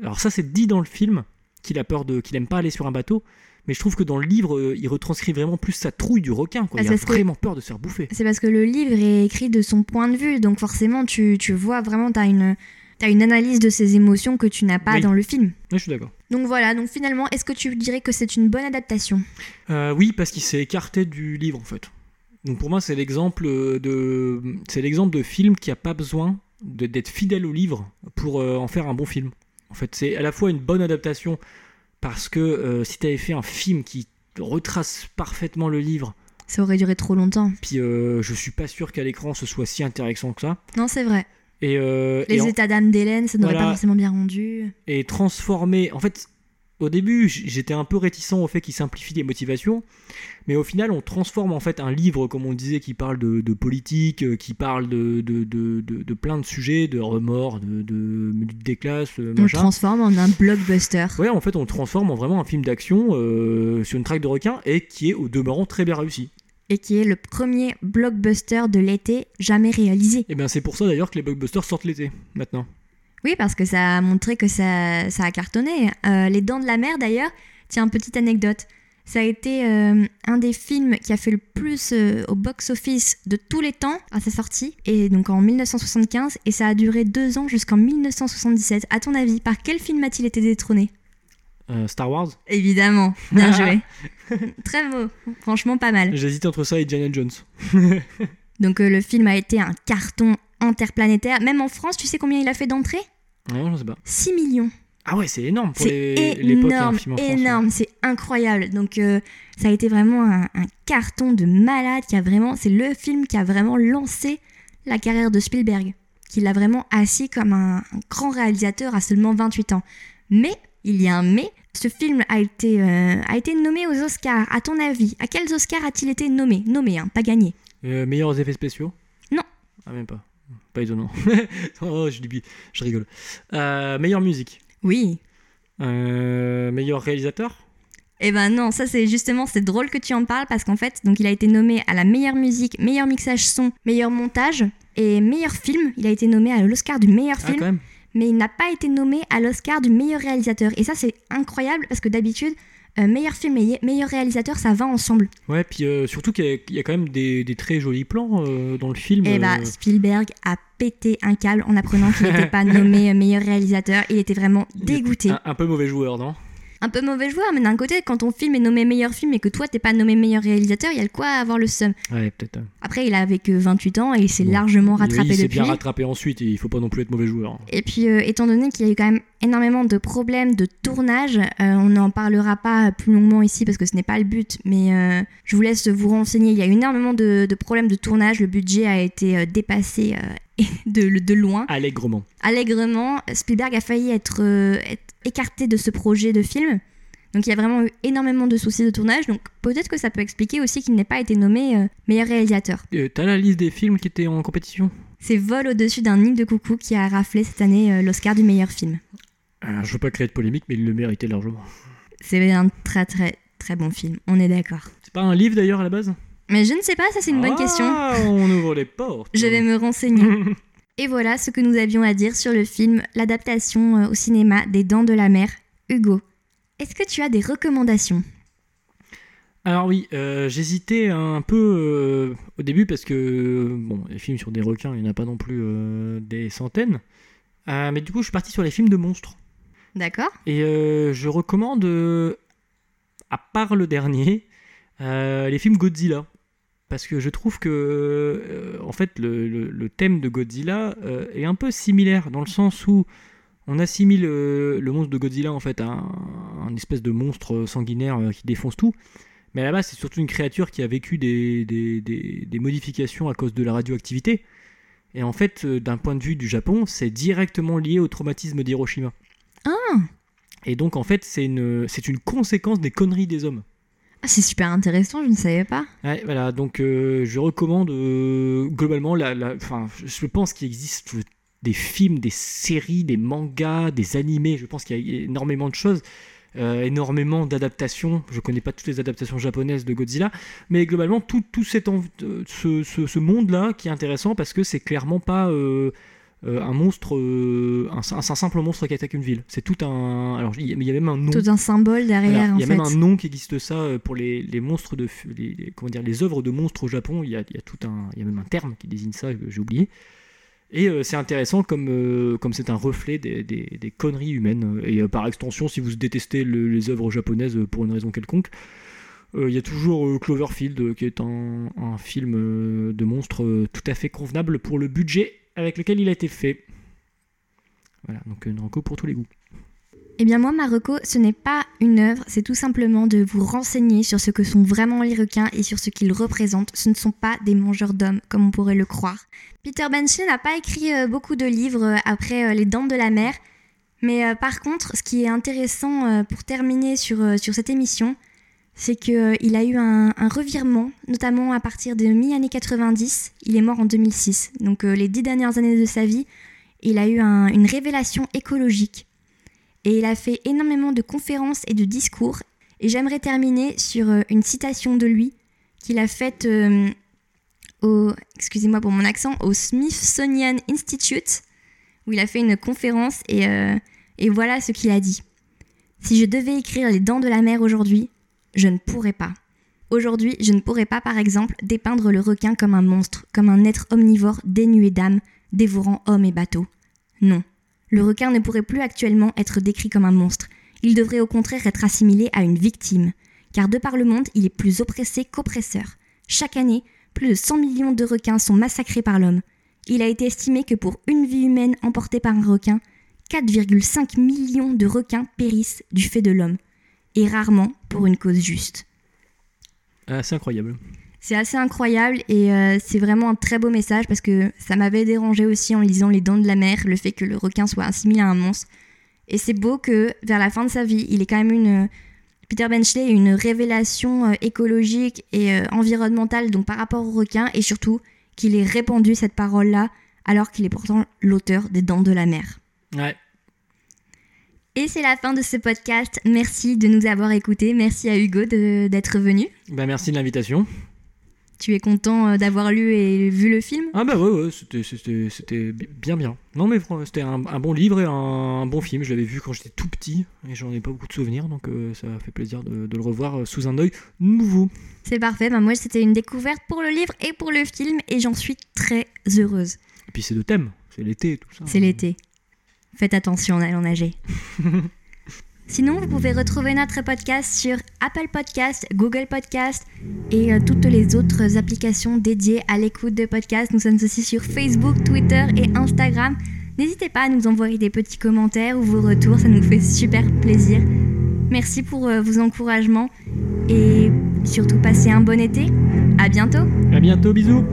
alors ça c'est dit dans le film qu'il a peur de, qu'il aime pas aller sur un bateau. Mais je trouve que dans le livre, il retranscrit vraiment plus sa trouille du requin. Quoi. Ah, il a que- vraiment peur de se faire bouffer. C'est parce que le livre est écrit de son point de vue, donc forcément tu, tu vois vraiment, tu as une, t'as une analyse de ses émotions que tu n'as pas Oui. dans le film. Ouais, je suis d'accord. Donc voilà, donc finalement, est-ce que tu dirais que c'est une bonne adaptation? Euh, oui, parce qu'il s'est écarté du livre en fait. Donc pour moi, c'est l'exemple de, c'est l'exemple de film qui a pas besoin d'être fidèle au livre pour euh, en faire un bon film. En fait, c'est à la fois une bonne adaptation parce que euh, si tu avais fait un film qui retrace parfaitement le livre, Ça aurait duré trop longtemps. puis euh, je suis pas sûr qu'à l'écran ce soit si intéressant que ça. Non, c'est vrai. Et, euh, Les et en- états d'âme d'Hélène, ça n'aurait Voilà. pas forcément bien rendu. et transformer. En fait, au début, j'étais un peu réticent au fait qu'il simplifie les motivations, mais au final, on transforme en fait un livre, comme on disait, qui parle de, de politique, euh, qui parle de, de, de, de- de sujets, de remords, de, de lutte des classes, euh, On le transforme en un blockbuster. Ouais, en fait, on le transforme en vraiment un film d'action euh, sur une traque de requin et qui est au demeurant très bien réussi. Et qui est le premier blockbuster de l'été jamais réalisé. Et bien, c'est pour ça d'ailleurs que les blockbusters sortent l'été maintenant. Oui, parce que ça a montré que ça, ça a cartonné. Euh, les Dents de la Mer, d'ailleurs, tiens, petite anecdote. Ça a été euh, un des films qui a fait le plus euh, au box-office de tous les temps à sa sortie, et donc en 1975, et ça a duré deux ans jusqu'en 1977. À ton avis, par quel film a-t-il été détrôné? Euh, Star Wars Évidemment, bien joué. Très beau, franchement pas mal. J'hésitais entre ça et Indiana Jones. Donc euh, le film a été un carton interplanétaire. Même en France, tu sais combien il a fait d'entrées? Non, je sais pas. 6 millions. Ah ouais, c'est énorme pour les- l'époque énorme, film en France. ouais. énorme, c'est incroyable. Donc euh, ça a été vraiment un, un carton de malade qui a vraiment, c'est le film qui a vraiment lancé la carrière de Spielberg, qui l'a vraiment assis comme un, un grand réalisateur à seulement 28 ans. Mais il y a un mais. Ce film a été, euh, a été nommé aux Oscars. À ton avis, à quels Oscars a-t-il été nommé Nommé, hein, pas gagné. Euh, meilleurs effets spéciaux Non. Ah, même pas. Pas étonnant. oh, je, dis- je rigole. Euh, meilleure musique. Oui. Meilleur réalisateur Eh ben non, ça c'est justement, c'est drôle que tu en parles parce qu'en fait, donc il a été nommé à la meilleure musique, meilleur mixage son, meilleur montage et meilleur film. Il a été nommé à l'Oscar du meilleur Ah, film, quand même. Mais il n'a pas été nommé à l'Oscar du meilleur réalisateur. Et ça c'est incroyable parce que d'habitude, euh, meilleur film et meilleur réalisateur, ça va ensemble. Ouais, puis euh, surtout qu'il y, a- il y a quand même des, des très jolis plans euh, dans le film. Et bah euh, Spielberg a pété un câble en apprenant qu'il n'était pas nommé meilleur réalisateur. Il était vraiment dégoûté. Un, un peu mauvais joueur, non? Un peu mauvais joueur, mais d'un côté, quand ton film est nommé meilleur film et que toi t'es pas nommé meilleur réalisateur, il y a le quoi avoir le seum. Ouais, peut-être. euh. Après, il avait que 28 ans et il s'est Bon. largement Il- rattrapé il s'est depuis. bien rattrapé ensuite et il faut pas non plus être mauvais joueur. Et puis, euh, étant donné qu'il y a eu quand même énormément de problèmes de tournage, euh, on n'en parlera pas plus longuement ici parce que ce n'est pas le but, mais euh, je vous laisse vous renseigner. Il y a eu énormément de, de problèmes de tournage, le budget a été dépassé de, de loin. Allègrement. Allègrement, Spielberg a failli être, être écarté de ce projet de film. Donc il y a vraiment eu énormément de soucis de tournage, donc peut-être que ça peut expliquer aussi qu'il n'ait pas été nommé euh, meilleur réalisateur. Euh, T'as la liste des films qui étaient en compétition? C'est Vol au-dessus d'un nid de coucou qui a raflé cette année euh, l'Oscar du meilleur film. Euh, Je veux pas créer de polémique, mais il le méritait largement. C'est un très très très bon film, on est d'accord. C'est pas un livre d'ailleurs à la base? Mais je ne sais pas, ça c'est une bonne Ah, question. On ouvre les portes. Je vais me renseigner. Et voilà ce que nous avions à dire sur le film, l'adaptation euh, au cinéma des Dents de la Mer. Hugo, est-ce que tu as des recommandations? Alors oui, euh, j'hésitais un peu euh, au début parce que bon, les films sur des requins, il n'y en a pas non plus euh, des centaines. Mais du coup, je suis parti sur les films de monstres. D'accord Et je recommande, à part le dernier, les films Godzilla. Parce que je trouve que, euh, en fait, le, le- le thème de Godzilla euh, est un peu similaire dans le sens où on assimile euh, le monstre de Godzilla en fait à un, un espèce de monstre sanguinaire qui défonce tout. Mais à la base, c'est surtout une créature qui a vécu des, des- des- des modifications à cause de la radioactivité. Et en fait, d'un point de vue du Japon, c'est directement lié au traumatisme d'Hiroshima. Ah Et donc en fait c'est une, c'est une conséquence des conneries des hommes. Ah, c'est super intéressant, je ne savais pas. Voilà, donc euh, je recommande euh, globalement, je pense qu'il existe des films, des séries, des mangas, des animés, je pense qu'il y a énormément de choses, euh, énormément d'adaptations, je connais pas toutes les adaptations japonaises de Godzilla, mais globalement tout, tout cet ce, ce- ce monde-là qui est intéressant parce que c'est clairement pas euh, un monstre, euh, un, un simple monstre qui attaque une ville, c'est tout un... Alors il y, a- même un nom. Tout un symbole derrière, Voilà, en il y a fait. même un nom qui existe ça euh, pour les, les monstres de f- les, les- comment dire les œuvres de monstres au Japon. Il y a, il y a tout un il y a même un terme qui désigne ça j'ai oublié. Et euh, c'est intéressant comme euh, comme c'est un reflet des, des- des conneries humaines et euh, par extension si vous détestez le- les œuvres japonaises pour une raison quelconque. Il y a toujours Cloverfield qui est un, un film de monstres euh, tout à fait convenable pour le budget avec lequel il a été fait. Voilà, donc une reco pour tous les goûts. Eh bien moi, Marocco, ce n'est pas une œuvre, c'est tout simplement de vous renseigner sur ce que sont vraiment les requins et sur ce qu'ils représentent. Ce ne sont pas des mangeurs d'hommes, comme on pourrait le croire. Peter Benchley n'a pas écrit euh, beaucoup de livres euh, après euh, Les Dents de la Mer, mais par contre, ce qui est intéressant pour terminer sur, sur cette émission, c'est qu'il a eu un, revirement, notamment à partir de mi-année 90. Il est mort en 2006, donc euh, les dix dernières années de sa vie, il a eu un- une révélation écologique et il a fait énormément de conférences et de discours. Et j'aimerais terminer sur euh, une citation de lui qu'il a faite euh, au, excusez-moi pour mon accent, au Smithsonian Institute, où il a fait une conférence et, euh, et voilà ce qu'il a dit. Si je devais écrire les dents de la mer aujourd'hui, je ne pourrais pas. Aujourd'hui, je ne pourrais pas, par exemple, dépeindre le requin comme un monstre, comme un être omnivore dénué d'âme, dévorant hommes et bateaux. Non. Le requin ne pourrait plus actuellement être décrit comme un monstre. Il devrait au contraire être assimilé à une victime. Car de par le monde, il est plus oppressé qu'oppresseur. Chaque année, plus de 100 millions de requins sont massacrés par l'homme. Il a été estimé que pour une vie humaine emportée par un requin, 4,5 millions de requins périssent du fait de l'homme. Et rarement pour une cause juste. Ah, c'est incroyable. C'est assez incroyable et euh, c'est vraiment un très beau message parce que ça m'avait dérangé aussi en lisant Les Dents de la Mer, le fait que le requin soit assimilé à un monstre. Et c'est beau que vers la fin de sa vie, il est quand même une. Peter Benchley ait une révélation euh, écologique et euh, environnementale donc par rapport au requin et surtout qu'il ait répandu cette parole-là alors qu'il est pourtant l'auteur des Dents de la Mer. Ouais. Et c'est la fin de ce podcast. Merci de nous avoir écoutés. Merci à Hugo de- d'être venu. Bah, merci de l'invitation. Tu es content euh, d'avoir lu et vu le film? Ah bah ouais, ouais c'était, c'était, c'était bi- bien bien. Non mais c'était un, un bon livre et un, un bon film. Je l'avais vu quand j'étais tout petit et j'en ai pas beaucoup de souvenirs donc euh, ça fait plaisir de, de le revoir euh, sous un œil nouveau. C'est parfait, bah moi c'était une découverte pour le livre et pour le film et j'en suis très heureuse. Et puis c'est de thème, c'est l'été tout ça. C'est l'été. Faites attention en allant nager. Sinon, vous pouvez retrouver notre podcast sur Apple Podcast, Google Podcast et euh, toutes les autres applications dédiées à l'écoute de podcasts. Nous sommes aussi sur Facebook, Twitter et Instagram. N'hésitez pas à nous envoyer des petits commentaires ou vos retours, ça nous fait super plaisir. Merci pour euh, vos encouragements et surtout passez un bon été. À bientôt. À bientôt, bisous.